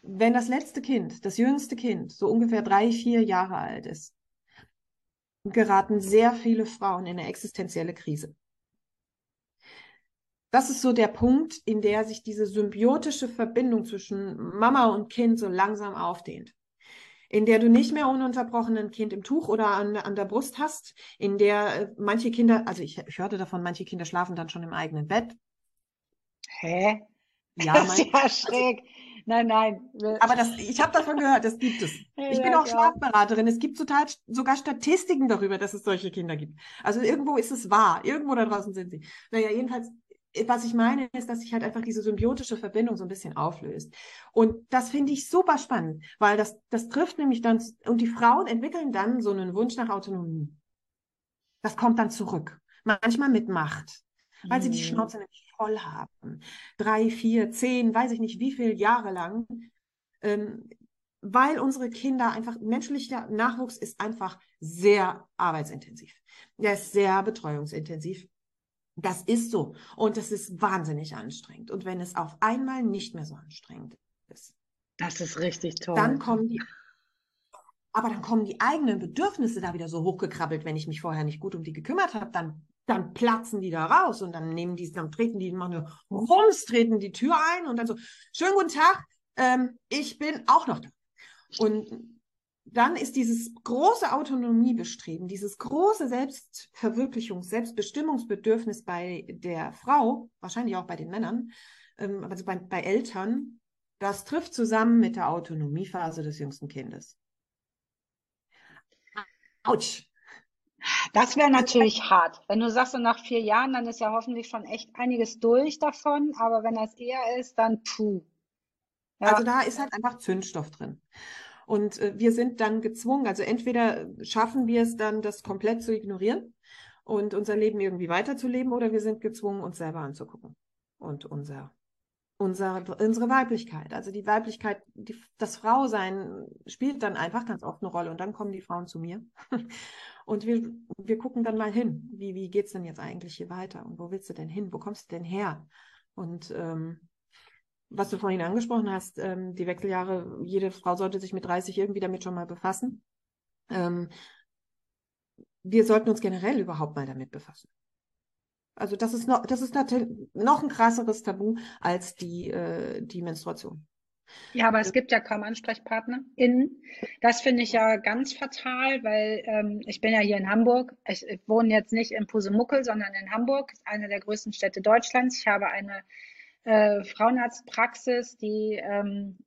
wenn das letzte Kind, das jüngste Kind, so ungefähr drei, vier Jahre alt ist, geraten sehr viele Frauen in eine existenzielle Krise das ist so der Punkt, in der sich diese symbiotische Verbindung zwischen Mama und Kind so langsam aufdehnt. In der du nicht mehr ununterbrochen ein Kind im Tuch oder an, an der Brust hast, in der äh, manche Kinder, also ich, ich hörte davon, manche Kinder schlafen dann schon im eigenen Bett. Hä? Ja, das ist ja schräg. Nein, nein. Aber das, ich habe davon gehört, das gibt es. Ich bin auch Schlafberaterin. Es gibt total, sogar Statistiken darüber, dass es solche Kinder gibt. Also irgendwo ist es wahr. Irgendwo da draußen sind sie. Naja, jedenfalls was ich meine, ist, dass sich halt einfach diese symbiotische Verbindung so ein bisschen auflöst. Und das finde ich super spannend, weil das, das trifft nämlich dann, und die Frauen entwickeln dann so einen Wunsch nach Autonomie. Das kommt dann zurück. Manchmal mit Macht, weil sie die mhm. Schnauze nämlich voll haben. Drei, vier, zehn, weiß ich nicht wie viele Jahre lang. Ähm, weil unsere Kinder einfach, menschlicher Nachwuchs ist einfach sehr arbeitsintensiv. Der ist sehr betreuungsintensiv. Das ist so. Und das ist wahnsinnig anstrengend. Und wenn es auf einmal nicht mehr so anstrengend ist. Das ist richtig toll. Dann kommen die, aber dann kommen die eigenen Bedürfnisse da wieder so hochgekrabbelt, wenn ich mich vorher nicht gut um die gekümmert habe, dann, dann platzen die da raus und dann nehmen die, dann treten die, machen nur Rums, treten die Tür ein und dann so, schönen guten Tag, ähm, ich bin auch noch da. Und dann ist dieses große Autonomiebestreben, dieses große Selbstverwirklichungs-, Selbstbestimmungsbedürfnis bei der Frau, wahrscheinlich auch bei den Männern, ähm, also bei, bei Eltern, das trifft zusammen mit der Autonomiephase des jüngsten Kindes. Autsch. Das wäre natürlich hart. Wenn du sagst, so nach vier Jahren, dann ist ja hoffentlich schon echt einiges durch davon. Aber wenn das eher ist, dann puh. Ja. Also da ist halt einfach Zündstoff drin. Und äh, wir sind dann gezwungen, also entweder schaffen wir es dann, das komplett zu ignorieren und unser Leben irgendwie weiterzuleben, oder wir sind gezwungen, uns selber anzugucken und unser, unser, unsere Weiblichkeit. Also die Weiblichkeit, die, das Frausein spielt dann einfach ganz oft eine Rolle und dann kommen die Frauen zu mir. Und wir, wir gucken dann mal hin, wie, wie geht's denn jetzt eigentlich hier weiter und wo willst du denn hin? Wo kommst du denn her? Und ähm, was du vorhin angesprochen hast, ähm, die Wechseljahre, jede Frau sollte sich mit 30 irgendwie damit schon mal befassen. Ähm, wir sollten uns generell überhaupt mal damit befassen. Also das ist noch, das ist natürlich noch ein krasseres Tabu als die, äh, die Menstruation. Ja, aber es gibt ja kaum AnsprechpartnerInnen. Das finde ich ja ganz fatal, weil ähm, ich bin ja hier in Hamburg. Ich, ich wohne jetzt nicht in Pusemuckel, sondern in Hamburg, eine der größten Städte Deutschlands. Ich habe eine äh, Frauenarztpraxis, die ähm,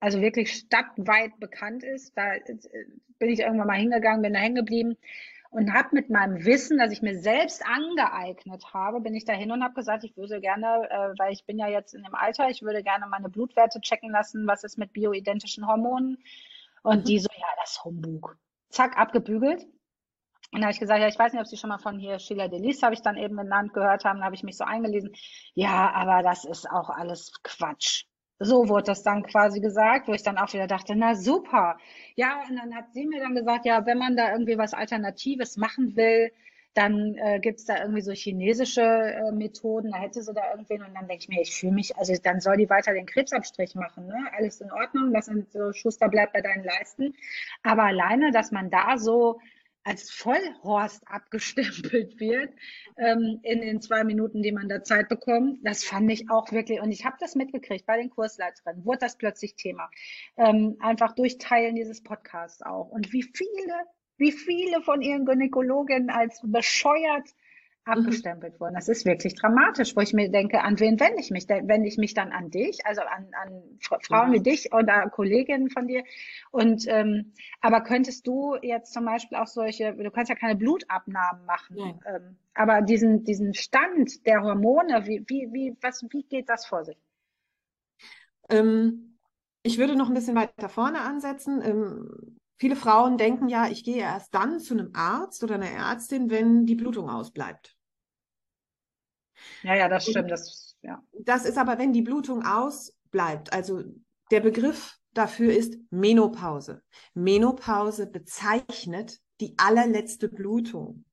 also wirklich stadtweit bekannt ist. Da äh, bin ich irgendwann mal hingegangen, bin da hängen geblieben und habe mit meinem Wissen, das ich mir selbst angeeignet habe, bin ich dahin und habe gesagt, ich würde gerne, äh, weil ich bin ja jetzt in dem Alter, ich würde gerne meine Blutwerte checken lassen, was ist mit bioidentischen Hormonen. Und mhm. die so, ja, das Humbug. Zack, abgebügelt. Und da habe ich gesagt, ja, ich weiß nicht, ob Sie schon mal von hier Sheila Delis, habe ich dann eben genannt, gehört haben, da habe ich mich so eingelesen. Ja, aber das ist auch alles Quatsch. So wurde das dann quasi gesagt, wo ich dann auch wieder dachte, na super. Ja, und dann hat sie mir dann gesagt, ja, wenn man da irgendwie was Alternatives machen will, dann äh, gibt's da irgendwie so chinesische äh, Methoden, da hätte sie da irgendwen und dann denke ich mir, ich fühle mich, also dann soll die weiter den Krebsabstrich machen, ne? Alles in Ordnung, das sind so Schuster bleibt bei deinen Leisten. Aber alleine, dass man da so als Vollhorst abgestempelt wird ähm, in den zwei Minuten, die man da Zeit bekommt. Das fand ich auch wirklich, und ich habe das mitgekriegt bei den Kursleiterinnen, wurde das plötzlich Thema. Ähm, einfach durch Teilen dieses Podcasts auch. Und wie viele, wie viele von ihren Gynäkologinnen als bescheuert. Abgestempelt wurden. Das ist wirklich dramatisch, wo ich mir denke, an wen wende ich mich? Wende ich mich dann an dich, also an, an Frauen ja. wie dich oder Kolleginnen von dir? Und ähm, aber könntest du jetzt zum Beispiel auch solche, du kannst ja keine Blutabnahmen machen, ähm, aber diesen diesen Stand der Hormone, wie wie wie was wie geht das vor sich? Ähm, ich würde noch ein bisschen weiter vorne ansetzen. Viele Frauen denken ja, ich gehe erst dann zu einem Arzt oder einer Ärztin, wenn die Blutung ausbleibt. Ja, ja, das stimmt. Das, ja. das ist aber, wenn die Blutung ausbleibt. Also der Begriff dafür ist Menopause. Menopause bezeichnet die allerletzte Blutung.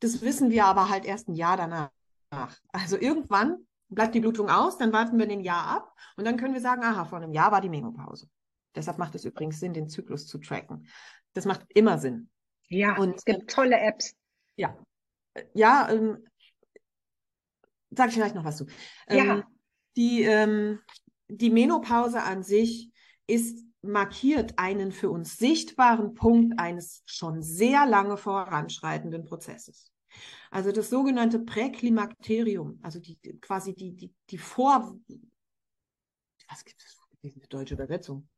Das wissen wir aber halt erst ein Jahr danach. Also irgendwann bleibt die Blutung aus, dann warten wir ein Jahr ab und dann können wir sagen, aha, vor einem Jahr war die Menopause. Deshalb macht es übrigens Sinn, den Zyklus zu tracken. Das macht immer Sinn. Ja, und es gibt tolle Apps. Ja, ja, ähm, sage ich vielleicht noch was zu. Ja. Ähm, die, ähm, die Menopause an sich ist markiert einen für uns sichtbaren Punkt eines schon sehr lange voranschreitenden Prozesses. Also das sogenannte Präklimakterium, also die, quasi die, die, die Vor... Was gibt es für eine deutsche Übersetzung?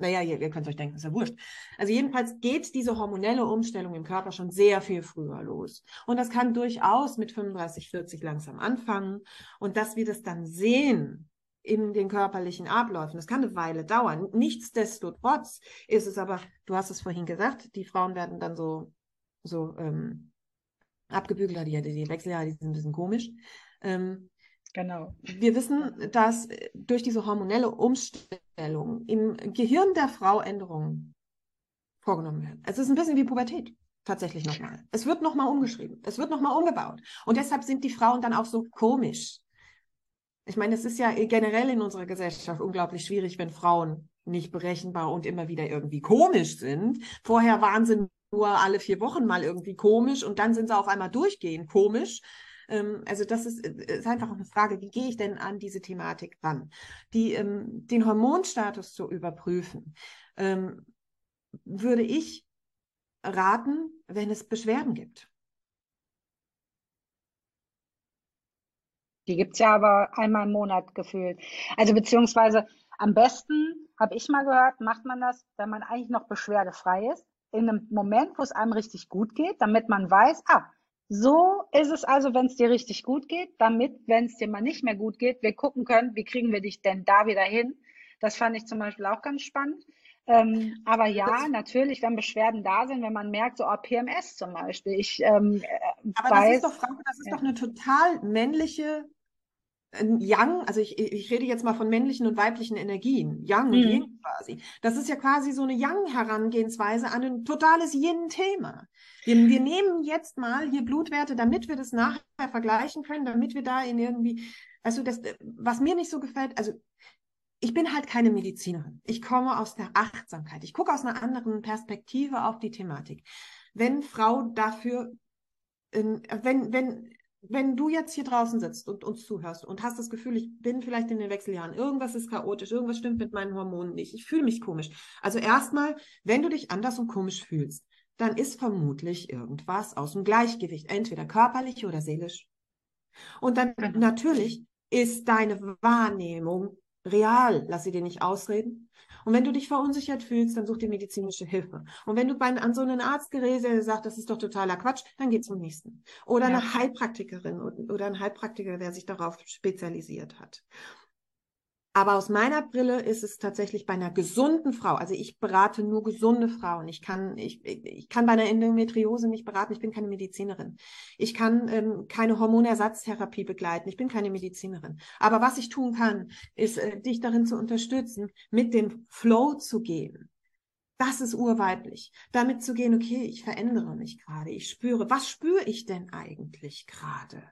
Naja, ihr, ihr könnt euch denken, ist ja wurscht. Also jedenfalls geht diese hormonelle Umstellung im Körper schon sehr viel früher los. Und das kann durchaus mit 35, 40 langsam anfangen. Und dass wir das dann sehen in den körperlichen Abläufen, das kann eine Weile dauern. Nichtsdestotrotz ist es aber, du hast es vorhin gesagt, die Frauen werden dann so, so ähm, abgebügelt, die, die Wechseljahre, die sind ein bisschen komisch. Ähm, Genau. Wir wissen, dass durch diese hormonelle Umstellung im Gehirn der Frau Änderungen vorgenommen werden. Es ist ein bisschen wie Pubertät. Tatsächlich nochmal. Es wird nochmal umgeschrieben. Es wird nochmal umgebaut. Und deshalb sind die Frauen dann auch so komisch. Ich meine, es ist ja generell in unserer Gesellschaft unglaublich schwierig, wenn Frauen nicht berechenbar und immer wieder irgendwie komisch sind. Vorher waren sie nur alle vier Wochen mal irgendwie komisch und dann sind sie auf einmal durchgehend komisch. Ähm, also das ist, äh, ist einfach auch eine Frage, wie gehe ich denn an diese Thematik ran? Die, ähm, den Hormonstatus zu überprüfen, ähm, würde ich raten, wenn es Beschwerden gibt. Die gibt es ja aber einmal im Monat gefühlt. Also beziehungsweise am besten, habe ich mal gehört, macht man das, wenn man eigentlich noch beschwerdefrei ist, in einem Moment, wo es einem richtig gut geht, damit man weiß, ah, so ist es also, wenn es dir richtig gut geht, damit, wenn es dir mal nicht mehr gut geht, wir gucken können, wie kriegen wir dich denn da wieder hin. Das fand ich zum Beispiel auch ganz spannend. Ähm, aber ja, das, natürlich, wenn Beschwerden da sind, wenn man merkt, so oh, PMS zum Beispiel. Ich, ähm, äh, aber weiß, das ist doch, Franco, das ist ja. doch eine total männliche Yang, also ich, ich rede jetzt mal von männlichen und weiblichen Energien, Yang und mhm. Yin quasi. Das ist ja quasi so eine Yang-Herangehensweise an ein totales Yin-Thema. Wir, wir nehmen jetzt mal hier Blutwerte, damit wir das nachher vergleichen können, damit wir da in irgendwie, also das, was mir nicht so gefällt, also ich bin halt keine Medizinerin. Ich komme aus der Achtsamkeit. Ich gucke aus einer anderen Perspektive auf die Thematik. Wenn Frau dafür, wenn, wenn wenn du jetzt hier draußen sitzt und uns zuhörst und hast das Gefühl, ich bin vielleicht in den Wechseljahren, irgendwas ist chaotisch, irgendwas stimmt mit meinen Hormonen nicht, ich fühle mich komisch. Also erstmal, wenn du dich anders und komisch fühlst, dann ist vermutlich irgendwas aus dem Gleichgewicht, entweder körperlich oder seelisch. Und dann genau. natürlich ist deine Wahrnehmung real, lass sie dir nicht ausreden. Und wenn du dich verunsichert fühlst, dann such dir medizinische Hilfe. Und wenn du bei, an so einen Arzt gerätst, der sagt, das ist doch totaler Quatsch, dann geh zum nächsten. Oder ja. eine Heilpraktikerin oder ein Heilpraktiker, der sich darauf spezialisiert hat. Aber aus meiner Brille ist es tatsächlich bei einer gesunden Frau, also ich berate nur gesunde Frauen. Ich kann, ich, ich kann bei einer Endometriose nicht beraten, ich bin keine Medizinerin. Ich kann ähm, keine Hormonersatztherapie begleiten, ich bin keine Medizinerin. Aber was ich tun kann, ist, äh, dich darin zu unterstützen, mit dem Flow zu gehen. Das ist urweiblich. Damit zu gehen, okay, ich verändere mich gerade, ich spüre, was spüre ich denn eigentlich gerade?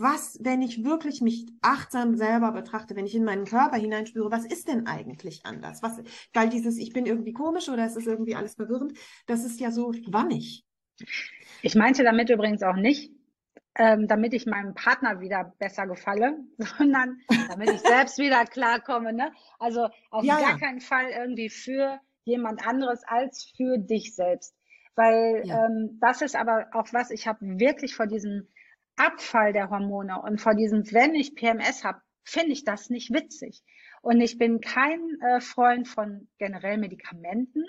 Was, wenn ich wirklich mich achtsam selber betrachte, wenn ich in meinen Körper hineinspüre, was ist denn eigentlich anders? Was, weil dieses, ich bin irgendwie komisch oder es ist irgendwie alles verwirrend, das ist ja so wannig. Ich meinte damit übrigens auch nicht, ähm, damit ich meinem Partner wieder besser gefalle, sondern damit ich selbst wieder klarkomme. Ne? Also auf ja, gar ja. keinen Fall irgendwie für jemand anderes als für dich selbst. Weil ja. ähm, das ist aber auch was, ich habe wirklich vor diesem Abfall der Hormone und vor diesem, wenn ich PMS habe, finde ich das nicht witzig. Und ich bin kein äh, Freund von generell Medikamenten.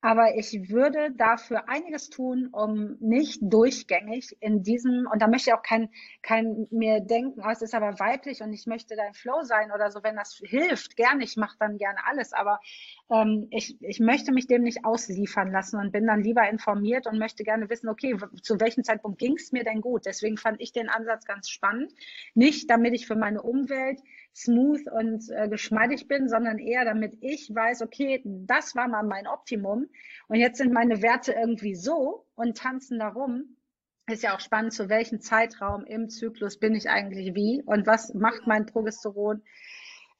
Aber ich würde dafür einiges tun, um nicht durchgängig in diesem, und da möchte ich auch kein, kein mir denken, oh, es ist aber weiblich und ich möchte dein Flow sein oder so, wenn das hilft, gerne, ich mache dann gerne alles, aber ähm, ich, ich möchte mich dem nicht ausliefern lassen und bin dann lieber informiert und möchte gerne wissen, okay, zu welchem Zeitpunkt ging es mir denn gut? Deswegen fand ich den Ansatz ganz spannend. Nicht, damit ich für meine Umwelt smooth und äh, geschmeidig bin, sondern eher damit ich weiß, okay, das war mal mein Optimum und jetzt sind meine Werte irgendwie so und tanzen darum. Ist ja auch spannend, zu welchem Zeitraum im Zyklus bin ich eigentlich wie und was macht mein Progesteron,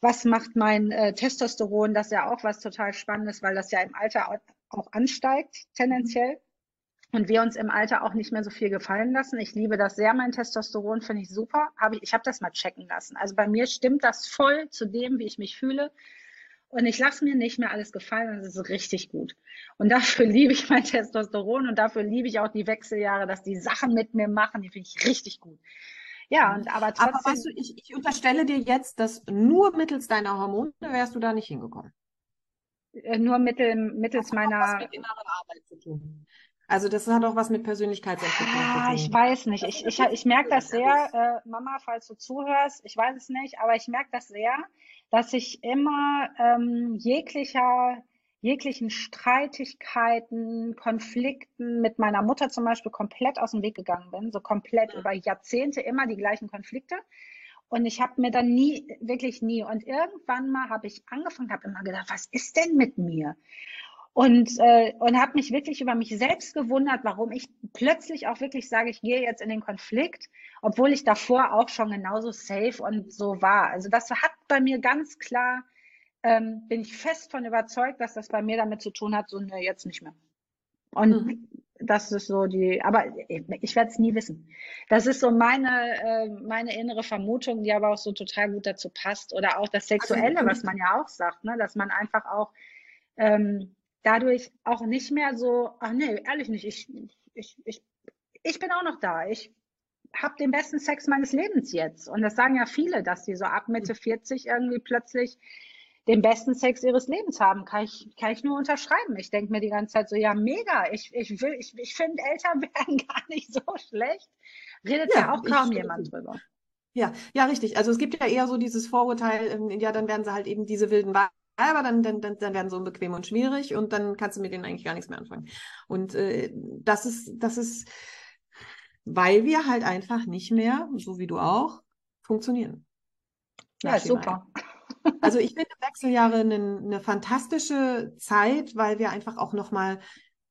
was macht mein äh, Testosteron, das ist ja auch was total Spannendes, weil das ja im Alter auch, auch ansteigt tendenziell und wir uns im Alter auch nicht mehr so viel gefallen lassen. Ich liebe das sehr, mein Testosteron finde ich super. Hab ich ich habe das mal checken lassen. Also bei mir stimmt das voll zu dem, wie ich mich fühle. Und ich lasse mir nicht mehr alles gefallen. Das ist richtig gut. Und dafür liebe ich mein Testosteron und dafür liebe ich auch die Wechseljahre, dass die Sachen mit mir machen. Die finde ich richtig gut. Ja, und aber trotzdem. Aber weißt du, ich, ich unterstelle dir jetzt, dass nur mittels deiner Hormone wärst du da nicht hingekommen. Äh, nur mittel, mittels meiner. Mit Also das hat auch was mit Persönlichkeitsentwicklung ah, zu tun. Ich weiß nicht. Ich, ich, ich merke das sehr, äh, Mama, falls du zuhörst, ich weiß es nicht, aber ich merke das sehr, dass ich immer ähm, jeglicher, jeglichen Streitigkeiten, Konflikten mit meiner Mutter zum Beispiel komplett aus dem Weg gegangen bin. So komplett über Jahrzehnte immer die gleichen Konflikte. Und ich habe mir dann nie, wirklich nie. Und irgendwann mal habe ich angefangen, habe immer gedacht, was ist denn mit mir? Und, äh, und habe mich wirklich über mich selbst gewundert, warum ich plötzlich auch wirklich sage, ich gehe jetzt in den Konflikt, obwohl ich davor auch schon genauso safe und so war. Also das hat bei mir ganz klar, ähm, bin ich fest von überzeugt, dass das bei mir damit zu tun hat, so ne, jetzt nicht mehr. Und mhm. das ist so die, aber ich, ich werde es nie wissen. Das ist so meine, äh, meine innere Vermutung, die aber auch so total gut dazu passt. Oder auch das Sexuelle, also, was man ja auch sagt, ne? dass man einfach auch ähm, dadurch auch nicht mehr so, ach nee, ehrlich nicht, ich, ich, ich, ich bin auch noch da. Ich habe den besten Sex meines Lebens jetzt. Und das sagen ja viele, dass die so ab Mitte 40 irgendwie plötzlich den besten Sex ihres Lebens haben. Kann ich, kann ich nur unterschreiben. Ich denke mir die ganze Zeit so, ja, mega. Ich, ich will, ich, ich finde, Eltern wären gar nicht so schlecht. Redet ja, ja auch kaum jemand drüber. Ja, ja, richtig. Also es gibt ja eher so dieses Vorurteil, ähm, ja, dann werden sie halt eben diese wilden aber dann, dann, dann, dann werden sie unbequem und schwierig und dann kannst du mit denen eigentlich gar nichts mehr anfangen. Und äh, das ist, das ist, weil wir halt einfach nicht mehr, so wie du auch, funktionieren. Ja, super. Also ich finde Wechseljahre eine, eine fantastische Zeit, weil wir einfach auch nochmal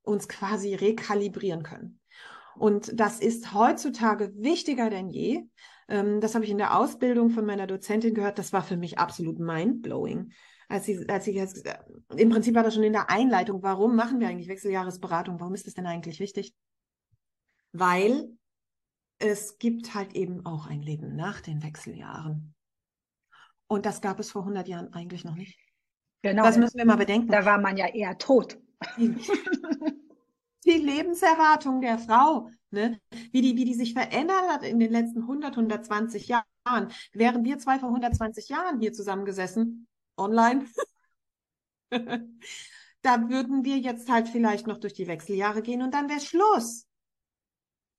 uns quasi rekalibrieren können. Und das ist heutzutage wichtiger denn je. Ähm, das habe ich in der Ausbildung von meiner Dozentin gehört. Das war für mich absolut mindblowing als sie, als sie jetzt, im Prinzip war das schon in der Einleitung, warum machen wir eigentlich Wechseljahresberatung? Warum ist das denn eigentlich wichtig? Weil es gibt halt eben auch ein Leben nach den Wechseljahren. Und das gab es vor 100 Jahren eigentlich noch nicht. Genau. Das müssen wir mal bedenken. Da war man ja eher tot. Die Lebenserwartung der Frau, ne? wie, die, wie die sich verändert hat in den letzten 100, 120 Jahren. Wären wir zwei vor 120 Jahren hier zusammengesessen, online. da würden wir jetzt halt vielleicht noch durch die Wechseljahre gehen und dann wäre Schluss.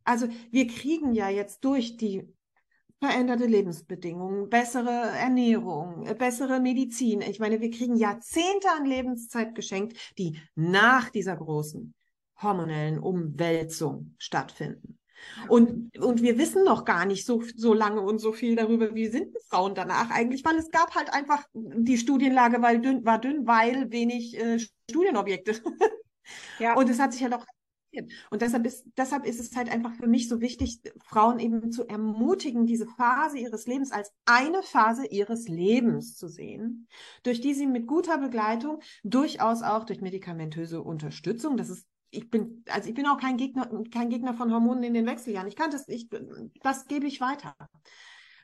Also wir kriegen ja jetzt durch die veränderte Lebensbedingungen, bessere Ernährung, bessere Medizin. Ich meine, wir kriegen Jahrzehnte an Lebenszeit geschenkt, die nach dieser großen hormonellen Umwälzung stattfinden. Und, und wir wissen noch gar nicht so, so lange und so viel darüber, wie sind Frauen danach eigentlich, weil es gab halt einfach, die Studienlage war dünn, war dünn weil wenig äh, Studienobjekte. Ja. Und es hat sich halt auch und deshalb ist, deshalb ist es halt einfach für mich so wichtig, Frauen eben zu ermutigen, diese Phase ihres Lebens als eine Phase ihres Lebens zu sehen, durch die sie mit guter Begleitung, durchaus auch durch medikamentöse Unterstützung, das ist ich bin, also ich bin auch kein Gegner, kein Gegner von Hormonen in den Wechseljahren. Ich kann das, ich, das gebe ich weiter.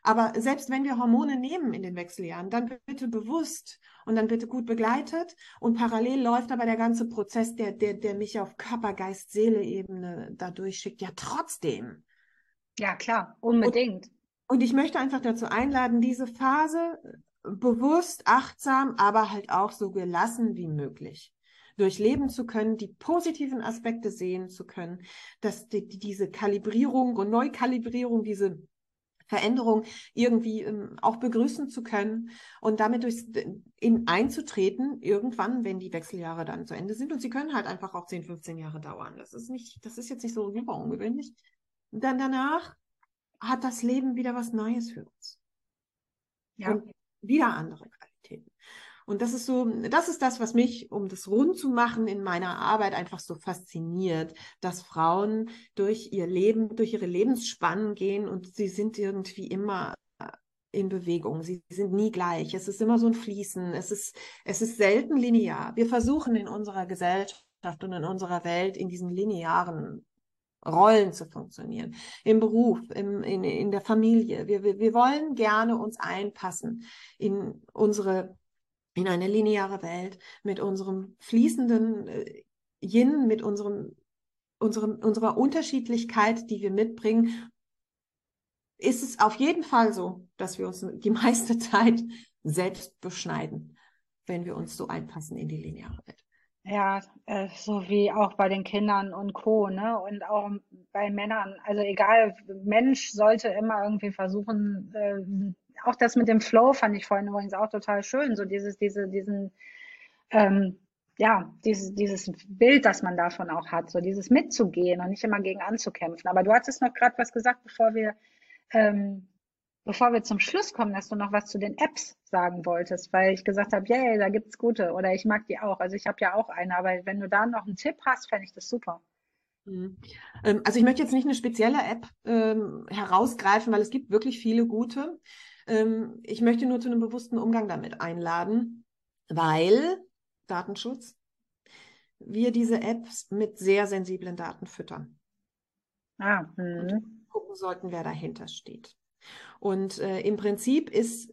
Aber selbst wenn wir Hormone nehmen in den Wechseljahren, dann bitte bewusst und dann bitte gut begleitet. Und parallel läuft aber der ganze Prozess, der, der, der mich auf Körper, Geist, Seele-Ebene da durchschickt, ja trotzdem. Ja, klar, unbedingt. Und, und ich möchte einfach dazu einladen, diese Phase bewusst, achtsam, aber halt auch so gelassen wie möglich durchleben zu können, die positiven Aspekte sehen zu können, dass die, diese Kalibrierung und Neukalibrierung, diese Veränderung irgendwie ähm, auch begrüßen zu können und damit durch, in einzutreten, irgendwann, wenn die Wechseljahre dann zu Ende sind. Und sie können halt einfach auch 10, 15 Jahre dauern. Das ist nicht, das ist jetzt nicht so super ungewöhnlich. Dann danach hat das Leben wieder was Neues für uns. Ja. Und wieder andere. Und das ist so, das ist das, was mich, um das rund zu machen, in meiner Arbeit einfach so fasziniert, dass Frauen durch ihr Leben, durch ihre Lebensspannen gehen und sie sind irgendwie immer in Bewegung. Sie sind nie gleich. Es ist immer so ein Fließen. Es ist, es ist selten linear. Wir versuchen in unserer Gesellschaft und in unserer Welt in diesen linearen Rollen zu funktionieren. Im Beruf, im, in, in der Familie. Wir, wir, wir wollen gerne uns einpassen in unsere in eine lineare Welt mit unserem fließenden äh, Yin, mit unserem, unserem, unserer Unterschiedlichkeit, die wir mitbringen, ist es auf jeden Fall so, dass wir uns die meiste Zeit selbst beschneiden, wenn wir uns so einpassen in die lineare Welt. Ja, äh, so wie auch bei den Kindern und Co. Ne? Und auch bei Männern. Also egal, Mensch sollte immer irgendwie versuchen, äh, auch das mit dem Flow fand ich vorhin übrigens auch total schön. So dieses, diese, diesen, ähm, ja, dieses, dieses Bild, das man davon auch hat, so dieses mitzugehen und nicht immer gegen anzukämpfen. Aber du hattest noch gerade was gesagt, bevor wir, ähm, bevor wir zum Schluss kommen, dass du noch was zu den Apps sagen wolltest, weil ich gesagt habe, yeah, da gibt's gute oder ich mag die auch. Also ich habe ja auch eine, aber wenn du da noch einen Tipp hast, fände ich das super. Mhm. Ähm, also ich möchte jetzt nicht eine spezielle App ähm, herausgreifen, weil es gibt wirklich viele gute. Ähm, ich möchte nur zu einem bewussten Umgang damit einladen, weil Datenschutz, wir diese Apps mit sehr sensiblen Daten füttern. Ah, und gucken sollten, wer dahinter steht. Und äh, im Prinzip ist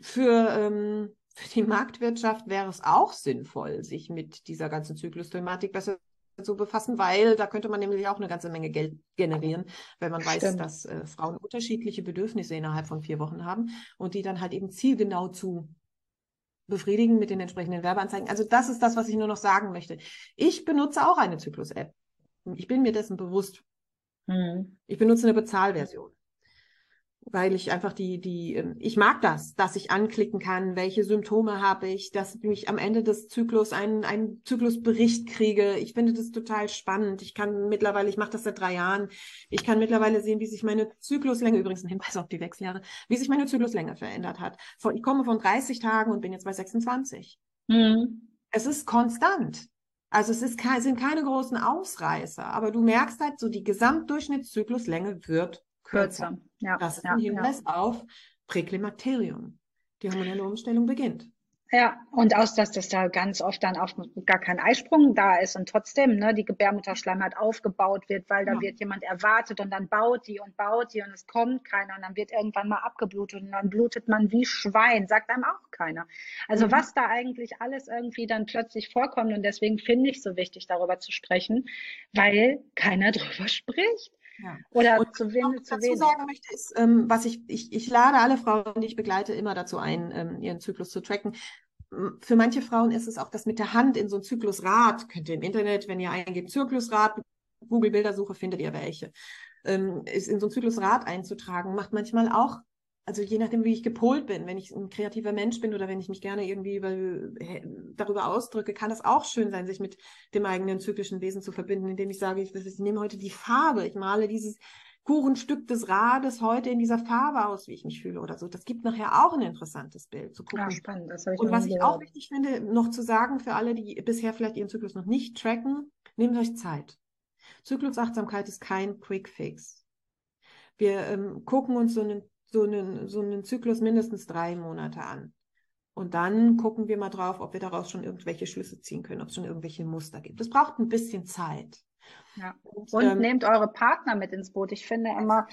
für, ähm, für die Marktwirtschaft wäre es auch sinnvoll, sich mit dieser ganzen Zyklusthematik besser zu befassen, weil da könnte man nämlich auch eine ganze Menge Geld generieren, wenn man Stimmt. weiß, dass äh, Frauen unterschiedliche Bedürfnisse innerhalb von vier Wochen haben und die dann halt eben zielgenau zu befriedigen mit den entsprechenden Werbeanzeigen. Also das ist das, was ich nur noch sagen möchte. Ich benutze auch eine Zyklus-App. Ich bin mir dessen bewusst. Mhm. Ich benutze eine Bezahlversion weil ich einfach die, die, ähm, ich mag das, dass ich anklicken kann, welche Symptome habe ich, dass ich am Ende des Zyklus einen, einen Zyklusbericht kriege. Ich finde das total spannend. Ich kann mittlerweile, ich mache das seit drei Jahren, ich kann mittlerweile sehen, wie sich meine Zykluslänge, übrigens ein Hinweis auf die Wechseljahre, wie sich meine Zykluslänge verändert hat. Ich komme von 30 Tagen und bin jetzt bei 26. Mhm. Es ist konstant. Also es ist, sind keine großen Ausreißer, aber du merkst halt so, die Gesamtdurchschnittszykluslänge wird kürzer. Ja, das ist ja, ein Hinweis ja. auf Präklimakterium. Die hormonelle Umstellung beginnt. Ja, und aus, dass das da ganz oft dann auch gar kein Eisprung da ist und trotzdem ne, die Gebärmutterschleimhaut aufgebaut wird, weil da ja. wird jemand erwartet und dann baut die und baut die und es kommt keiner und dann wird irgendwann mal abgeblutet und dann blutet man wie Schwein, sagt einem auch keiner. Also mhm. was da eigentlich alles irgendwie dann plötzlich vorkommt und deswegen finde ich es so wichtig, darüber zu sprechen, weil keiner drüber spricht. Ja. Oder und zu wenig. Was ich dazu sagen möchte, ist, ähm, was ich, ich, ich lade alle Frauen, die ich begleite, immer dazu ein, ähm, ihren Zyklus zu tracken. Für manche Frauen ist es auch das mit der Hand in so ein Zyklusrad. Könnt ihr im Internet, wenn ihr eingebt Zyklusrad, Google Bildersuche, findet ihr welche. Ähm, ist in so ein Zyklusrad einzutragen, macht manchmal auch also je nachdem, wie ich gepolt bin, wenn ich ein kreativer Mensch bin oder wenn ich mich gerne irgendwie über, darüber ausdrücke, kann es auch schön sein, sich mit dem eigenen zyklischen Wesen zu verbinden, indem ich sage, ich, ich nehme heute die Farbe, ich male dieses Kuchenstück des Rades heute in dieser Farbe aus, wie ich mich fühle oder so. Das gibt nachher auch ein interessantes Bild zu gucken. Ja, spannend. Das ich Und was ich auch wichtig finde, noch zu sagen für alle, die bisher vielleicht ihren Zyklus noch nicht tracken, nehmt euch Zeit. Zyklusachtsamkeit ist kein Quick Fix. Wir ähm, gucken uns so einen so einen, so einen Zyklus mindestens drei Monate an. Und dann gucken wir mal drauf, ob wir daraus schon irgendwelche Schlüsse ziehen können, ob es schon irgendwelche Muster gibt. Das braucht ein bisschen Zeit. Ja. Und, und ähm, nehmt eure Partner mit ins Boot. Ich finde immer,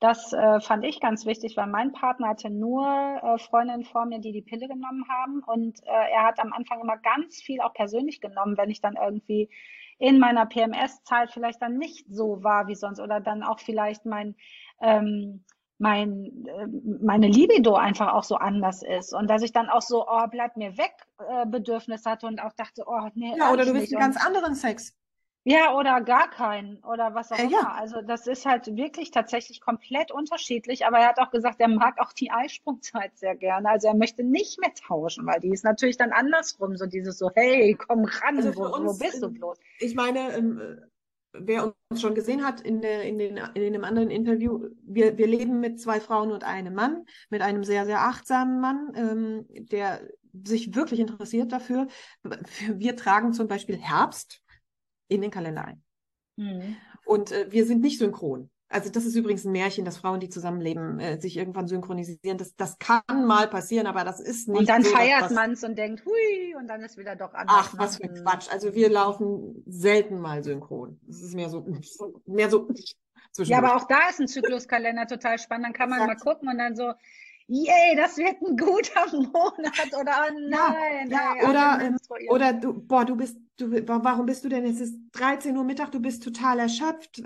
das äh, fand ich ganz wichtig, weil mein Partner hatte nur äh, Freundinnen vor mir, die die Pille genommen haben. Und äh, er hat am Anfang immer ganz viel auch persönlich genommen, wenn ich dann irgendwie in meiner PMS-Zeit vielleicht dann nicht so war wie sonst oder dann auch vielleicht mein ähm, mein, äh, meine Libido einfach auch so anders ist und dass ich dann auch so, oh, bleib mir weg, äh, Bedürfnis hatte und auch dachte, oh, nee. Ja, oder du willst einen ganz anderen Sex. Ja, oder gar keinen oder was auch äh, immer. Ja. Also das ist halt wirklich tatsächlich komplett unterschiedlich. Aber er hat auch gesagt, er mag auch die Eisprungzeit sehr gerne. Also er möchte nicht mehr tauschen, weil die ist natürlich dann andersrum. So dieses so, hey, komm ran, Also wo, uns, wo bist du bloß? Ich meine, ähm, wer uns schon gesehen hat in, der, in, den, in einem anderen Interview, wir, wir leben mit zwei Frauen und einem Mann, mit einem sehr, sehr achtsamen Mann, ähm, der sich wirklich interessiert dafür. Wir tragen zum Beispiel Herbst in den Kalender ein. Mhm. Und äh, wir sind nicht synchron. Also das ist übrigens ein Märchen, dass Frauen, die zusammenleben, äh, sich irgendwann synchronisieren. Das, das kann mal passieren, aber das ist nicht Und dann so, feiert man es und denkt, hui, und dann ist wieder doch anders. Ach, ne? was für Mhm. Quatsch. Also wir laufen selten mal synchron. Es ist mehr so, mehr so zwischendurch. Ja, aber auch da ist ein Zykluskalender total spannend. Dann kann man Exakt. mal gucken und dann so, yay, das wird ein guter Monat oder oh nein, ja, ey, oder, ähm. Oder du, boah, du bist, du, wa- warum bist du denn? Es ist 13 Uhr Mittag, du bist total erschöpft.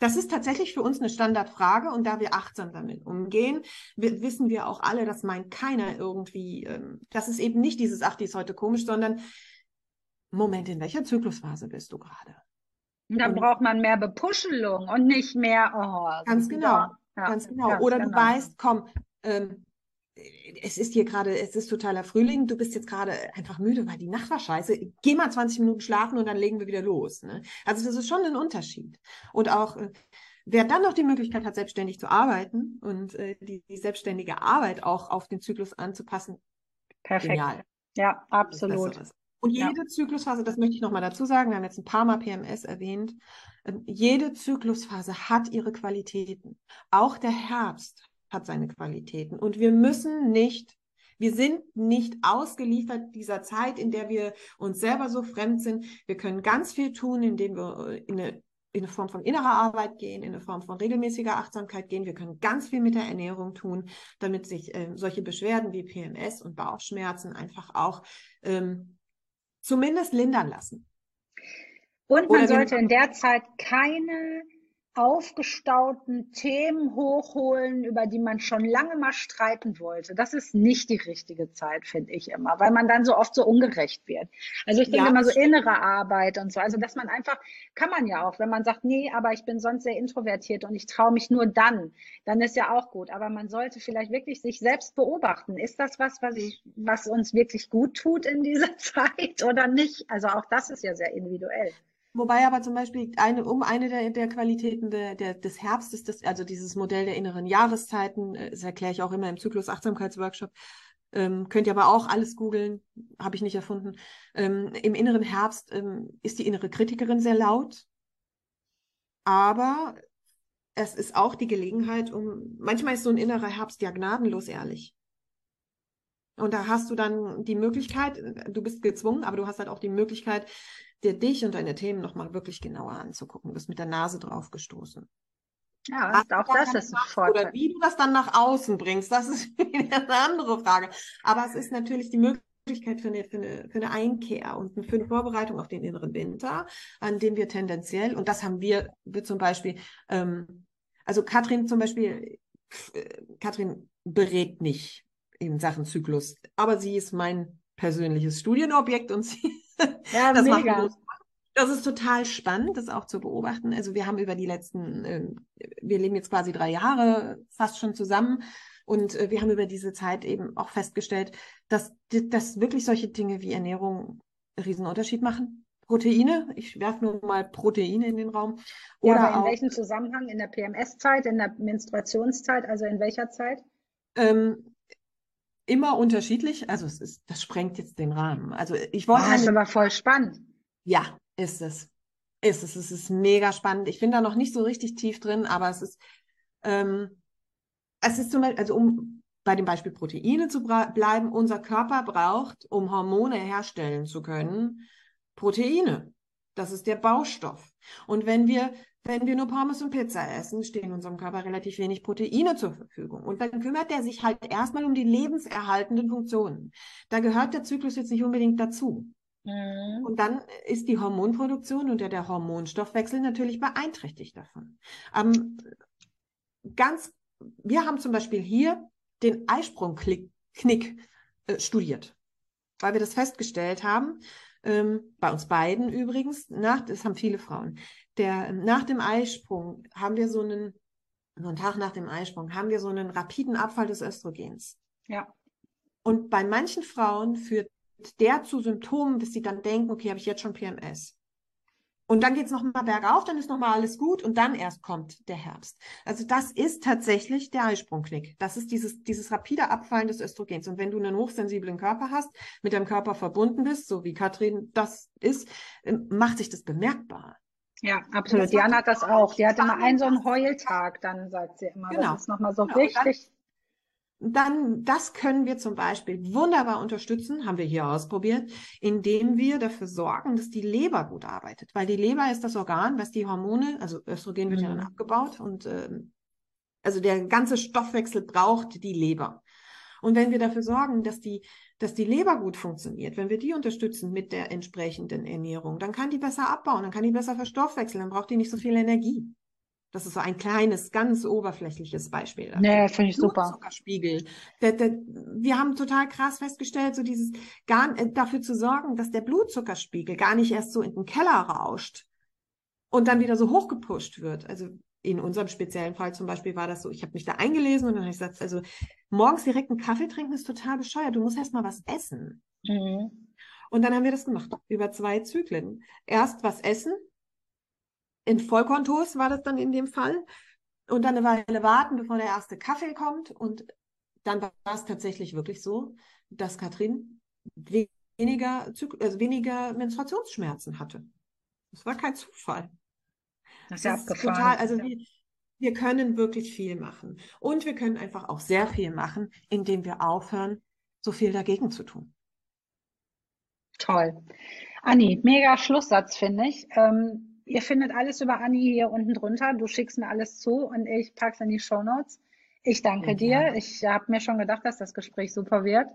Das ist tatsächlich für uns eine Standardfrage und da wir achtsam damit umgehen, wi- wissen wir auch alle, das meint keiner irgendwie, ähm, das ist eben nicht dieses, ach, die ist heute komisch, sondern Moment, in welcher Zyklusphase bist du gerade? Und- braucht man mehr Bepuschelung und nicht mehr, oh, Ganz genau, Ja, Ganz genau. ganz Oder du genau. weißt, komm, ähm, es ist hier gerade, es ist totaler Frühling, du bist jetzt gerade einfach müde, weil die Nacht war scheiße. Geh mal 20 Minuten schlafen und dann legen wir wieder los. Ne? Also das ist schon ein Unterschied. Und auch, äh, wer dann noch die Möglichkeit hat, selbstständig zu arbeiten und äh, die, die selbstständige Arbeit auch auf den Zyklus anzupassen, Perfekt. genial. Ja, absolut. Und Ja. jede Zyklusphase, das möchte ich nochmal dazu sagen, wir haben jetzt ein paar Mal PMS erwähnt, ähm, jede Zyklusphase hat ihre Qualitäten. Auch der Herbst hat seine Qualitäten. Und wir müssen nicht, wir sind nicht ausgeliefert dieser Zeit, in der wir uns selber so fremd sind. Wir können ganz viel tun, indem wir äh, in eine, in eine Form von innerer Arbeit gehen, in eine Form von regelmäßiger Achtsamkeit gehen. Wir können ganz viel mit der Ernährung tun, damit sich ähm, solche Beschwerden wie PMS und Bauchschmerzen einfach auch ähm, zumindest lindern lassen. Und Oder man wir- sollte in der Zeit keine aufgestauten Themen hochholen, über die man schon lange mal streiten wollte. Das ist nicht die richtige Zeit, finde ich immer, weil man dann so oft so ungerecht wird. Also ich denke Ja, immer so innere Arbeit und so. Also dass man einfach, kann man ja auch, wenn man sagt, nee, aber ich bin sonst sehr introvertiert und ich traue mich nur dann, dann ist ja auch gut. Aber man sollte vielleicht wirklich sich selbst beobachten. Ist das was, was ich, was uns wirklich gut tut in dieser Zeit oder nicht? Also auch das ist ja sehr individuell. Wobei aber zum Beispiel eine, um eine der, der Qualitäten der, der, des Herbstes, das, also dieses Modell der inneren Jahreszeiten, äh, das erkläre ich auch immer im Zyklus-Achtsamkeitsworkshop, ähm, könnt ihr aber auch alles googeln, habe ich nicht erfunden. Ähm, Im inneren Herbst ähm, ist die innere Kritikerin sehr laut, aber es ist auch die Gelegenheit, um, manchmal ist so ein innerer Herbst ja gnadenlos ehrlich. Und da hast du dann die Möglichkeit, du bist gezwungen, aber du hast halt auch die Möglichkeit, dir dich und deine Themen nochmal wirklich genauer anzugucken. Du bist mit der Nase drauf gestoßen. Ja, Was auch das ist ein Vorteil. Oder wie du das dann nach außen bringst, das ist wieder eine andere Frage. Aber es ist natürlich die Möglichkeit für eine, für eine, für eine Einkehr und für eine Vorbereitung auf den inneren Winter, an dem wir tendenziell, und das haben wir, wir zum Beispiel, ähm, also Katrin zum Beispiel, äh, Katrin berät nicht in Sachen Zyklus, aber sie ist mein persönliches Studienobjekt und sie Ja, das mega. Das ist total spannend, das auch zu beobachten. Also wir haben über die letzten, ähm, wir leben jetzt quasi drei Jahre fast schon zusammen und äh, wir haben über diese Zeit eben auch festgestellt, dass, dass wirklich solche Dinge wie Ernährung einen Riesenunterschied machen. Proteine, ich werfe nur mal Proteine in den Raum. Ja, Oder aber in auch welchem Zusammenhang? In der PMS-Zeit, in der Menstruationszeit, also in welcher Zeit? ähm, immer unterschiedlich. Also es ist, das sprengt jetzt den Rahmen. Also ich wollte Ah, ist aber voll spannend. Ja, ist es. Ist es. Es ist mega spannend. Ich bin da noch nicht so richtig tief drin, aber es ist, ähm, es ist zum Beispiel, also um bei dem Beispiel Proteine zu bleiben, unser Körper braucht, um Hormone herstellen zu können, Proteine. Das ist der Baustoff. Und wenn wir, wenn wir nur Pommes und Pizza essen, stehen unserem Körper relativ wenig Proteine zur Verfügung. Und dann kümmert er sich halt erstmal um die lebenserhaltenden Funktionen. Da gehört der Zyklus jetzt nicht unbedingt dazu. Mhm. Und dann ist die Hormonproduktion und der, der Hormonstoffwechsel natürlich beeinträchtigt davon. Ähm, ganz wir haben zum Beispiel hier den Eisprungknick äh, studiert, weil wir das festgestellt haben, ähm, bei uns beiden übrigens, nach, das haben viele Frauen, der, nach dem Eisprung haben wir so einen, so einen Tag nach dem Eisprung, haben wir so einen rapiden Abfall des Östrogens. Ja. Und bei manchen Frauen führt der zu Symptomen, dass sie dann denken, okay, habe ich jetzt schon PMS. Und dann geht es nochmal bergauf, dann ist nochmal alles gut und dann erst kommt der Herbst. Also das ist tatsächlich der Eisprungknick. Das ist dieses, dieses rapide Abfallen des Östrogens. Und wenn du einen hochsensiblen Körper hast, mit deinem Körper verbunden bist, so wie Katrin das ist, ähm, macht sich das bemerkbar. Ja, absolut. Diana hat das auch. Die hatte mal einen so einen Heultag, dann sagt sie immer. Genau. Das ist nochmal so genau. wichtig dann, das können wir zum Beispiel wunderbar unterstützen, haben wir hier ausprobiert, indem wir dafür sorgen, dass die Leber gut arbeitet. Weil die Leber ist das Organ, was die Hormone, also Östrogen wird ja dann mhm. abgebaut und äh, also der ganze Stoffwechsel braucht die Leber. Und wenn wir dafür sorgen, dass die, dass die Leber gut funktioniert, wenn wir die unterstützen mit der entsprechenden Ernährung, dann kann die besser abbauen, dann kann die besser verstoffwechseln, dann braucht die nicht so viel Energie. Das ist so ein kleines, ganz oberflächliches Beispiel. Dafür. Nee, finde ich super. Blutzuckerspiegel. Wir haben total krass festgestellt, so dieses gar äh, dafür zu sorgen, dass der Blutzuckerspiegel gar nicht erst so in den Keller rauscht und dann wieder so hochgepusht wird. Also in unserem speziellen Fall zum Beispiel war das so, ich habe mich da eingelesen und dann habe ich gesagt, also morgens direkt einen Kaffee trinken ist total bescheuert. Du musst erst mal was essen. Mhm. Und dann haben wir das gemacht über zwei Zyklen. Erst was essen, in Vollkontos war das dann in dem Fall. Und dann eine Weile warten, bevor der erste Kaffee kommt. Und dann war es tatsächlich wirklich so, dass Katrin weniger, also weniger Menstruationsschmerzen hatte. Das war kein Zufall. Das ist ja abgefahren. Total, also ja. wir, wir können wirklich viel machen. Und wir können einfach auch sehr viel machen, indem wir aufhören, so viel dagegen zu tun. Toll. Anni, mega Schlusssatz, finde ich. Ähm, Ihr findet alles über Anni hier unten drunter. Du schickst mir alles zu und ich packe es in die Show Notes. Ich danke ja. dir. Ich habe mir schon gedacht, dass das Gespräch super wird.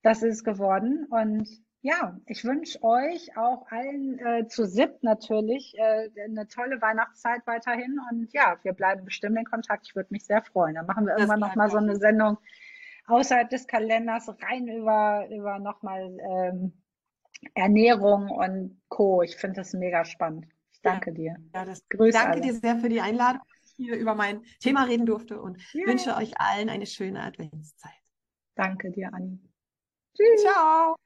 Das ist geworden. Und ja, ich wünsche euch auch allen äh, zu SIP natürlich äh, eine tolle Weihnachtszeit weiterhin. Und ja, wir bleiben bestimmt in Kontakt. Ich würde mich sehr freuen. Dann machen wir irgendwann nochmal so eine Sendung außerhalb des Kalenders rein über, über nochmal ähm, Ernährung und Co. Ich finde das mega spannend. Danke dir. Ja, das Grüße danke alle. dir sehr für die Einladung, dass ich hier über mein Thema reden durfte und yeah. wünsche euch allen eine schöne Adventszeit. Danke dir, Anni. Tschüss. Ciao.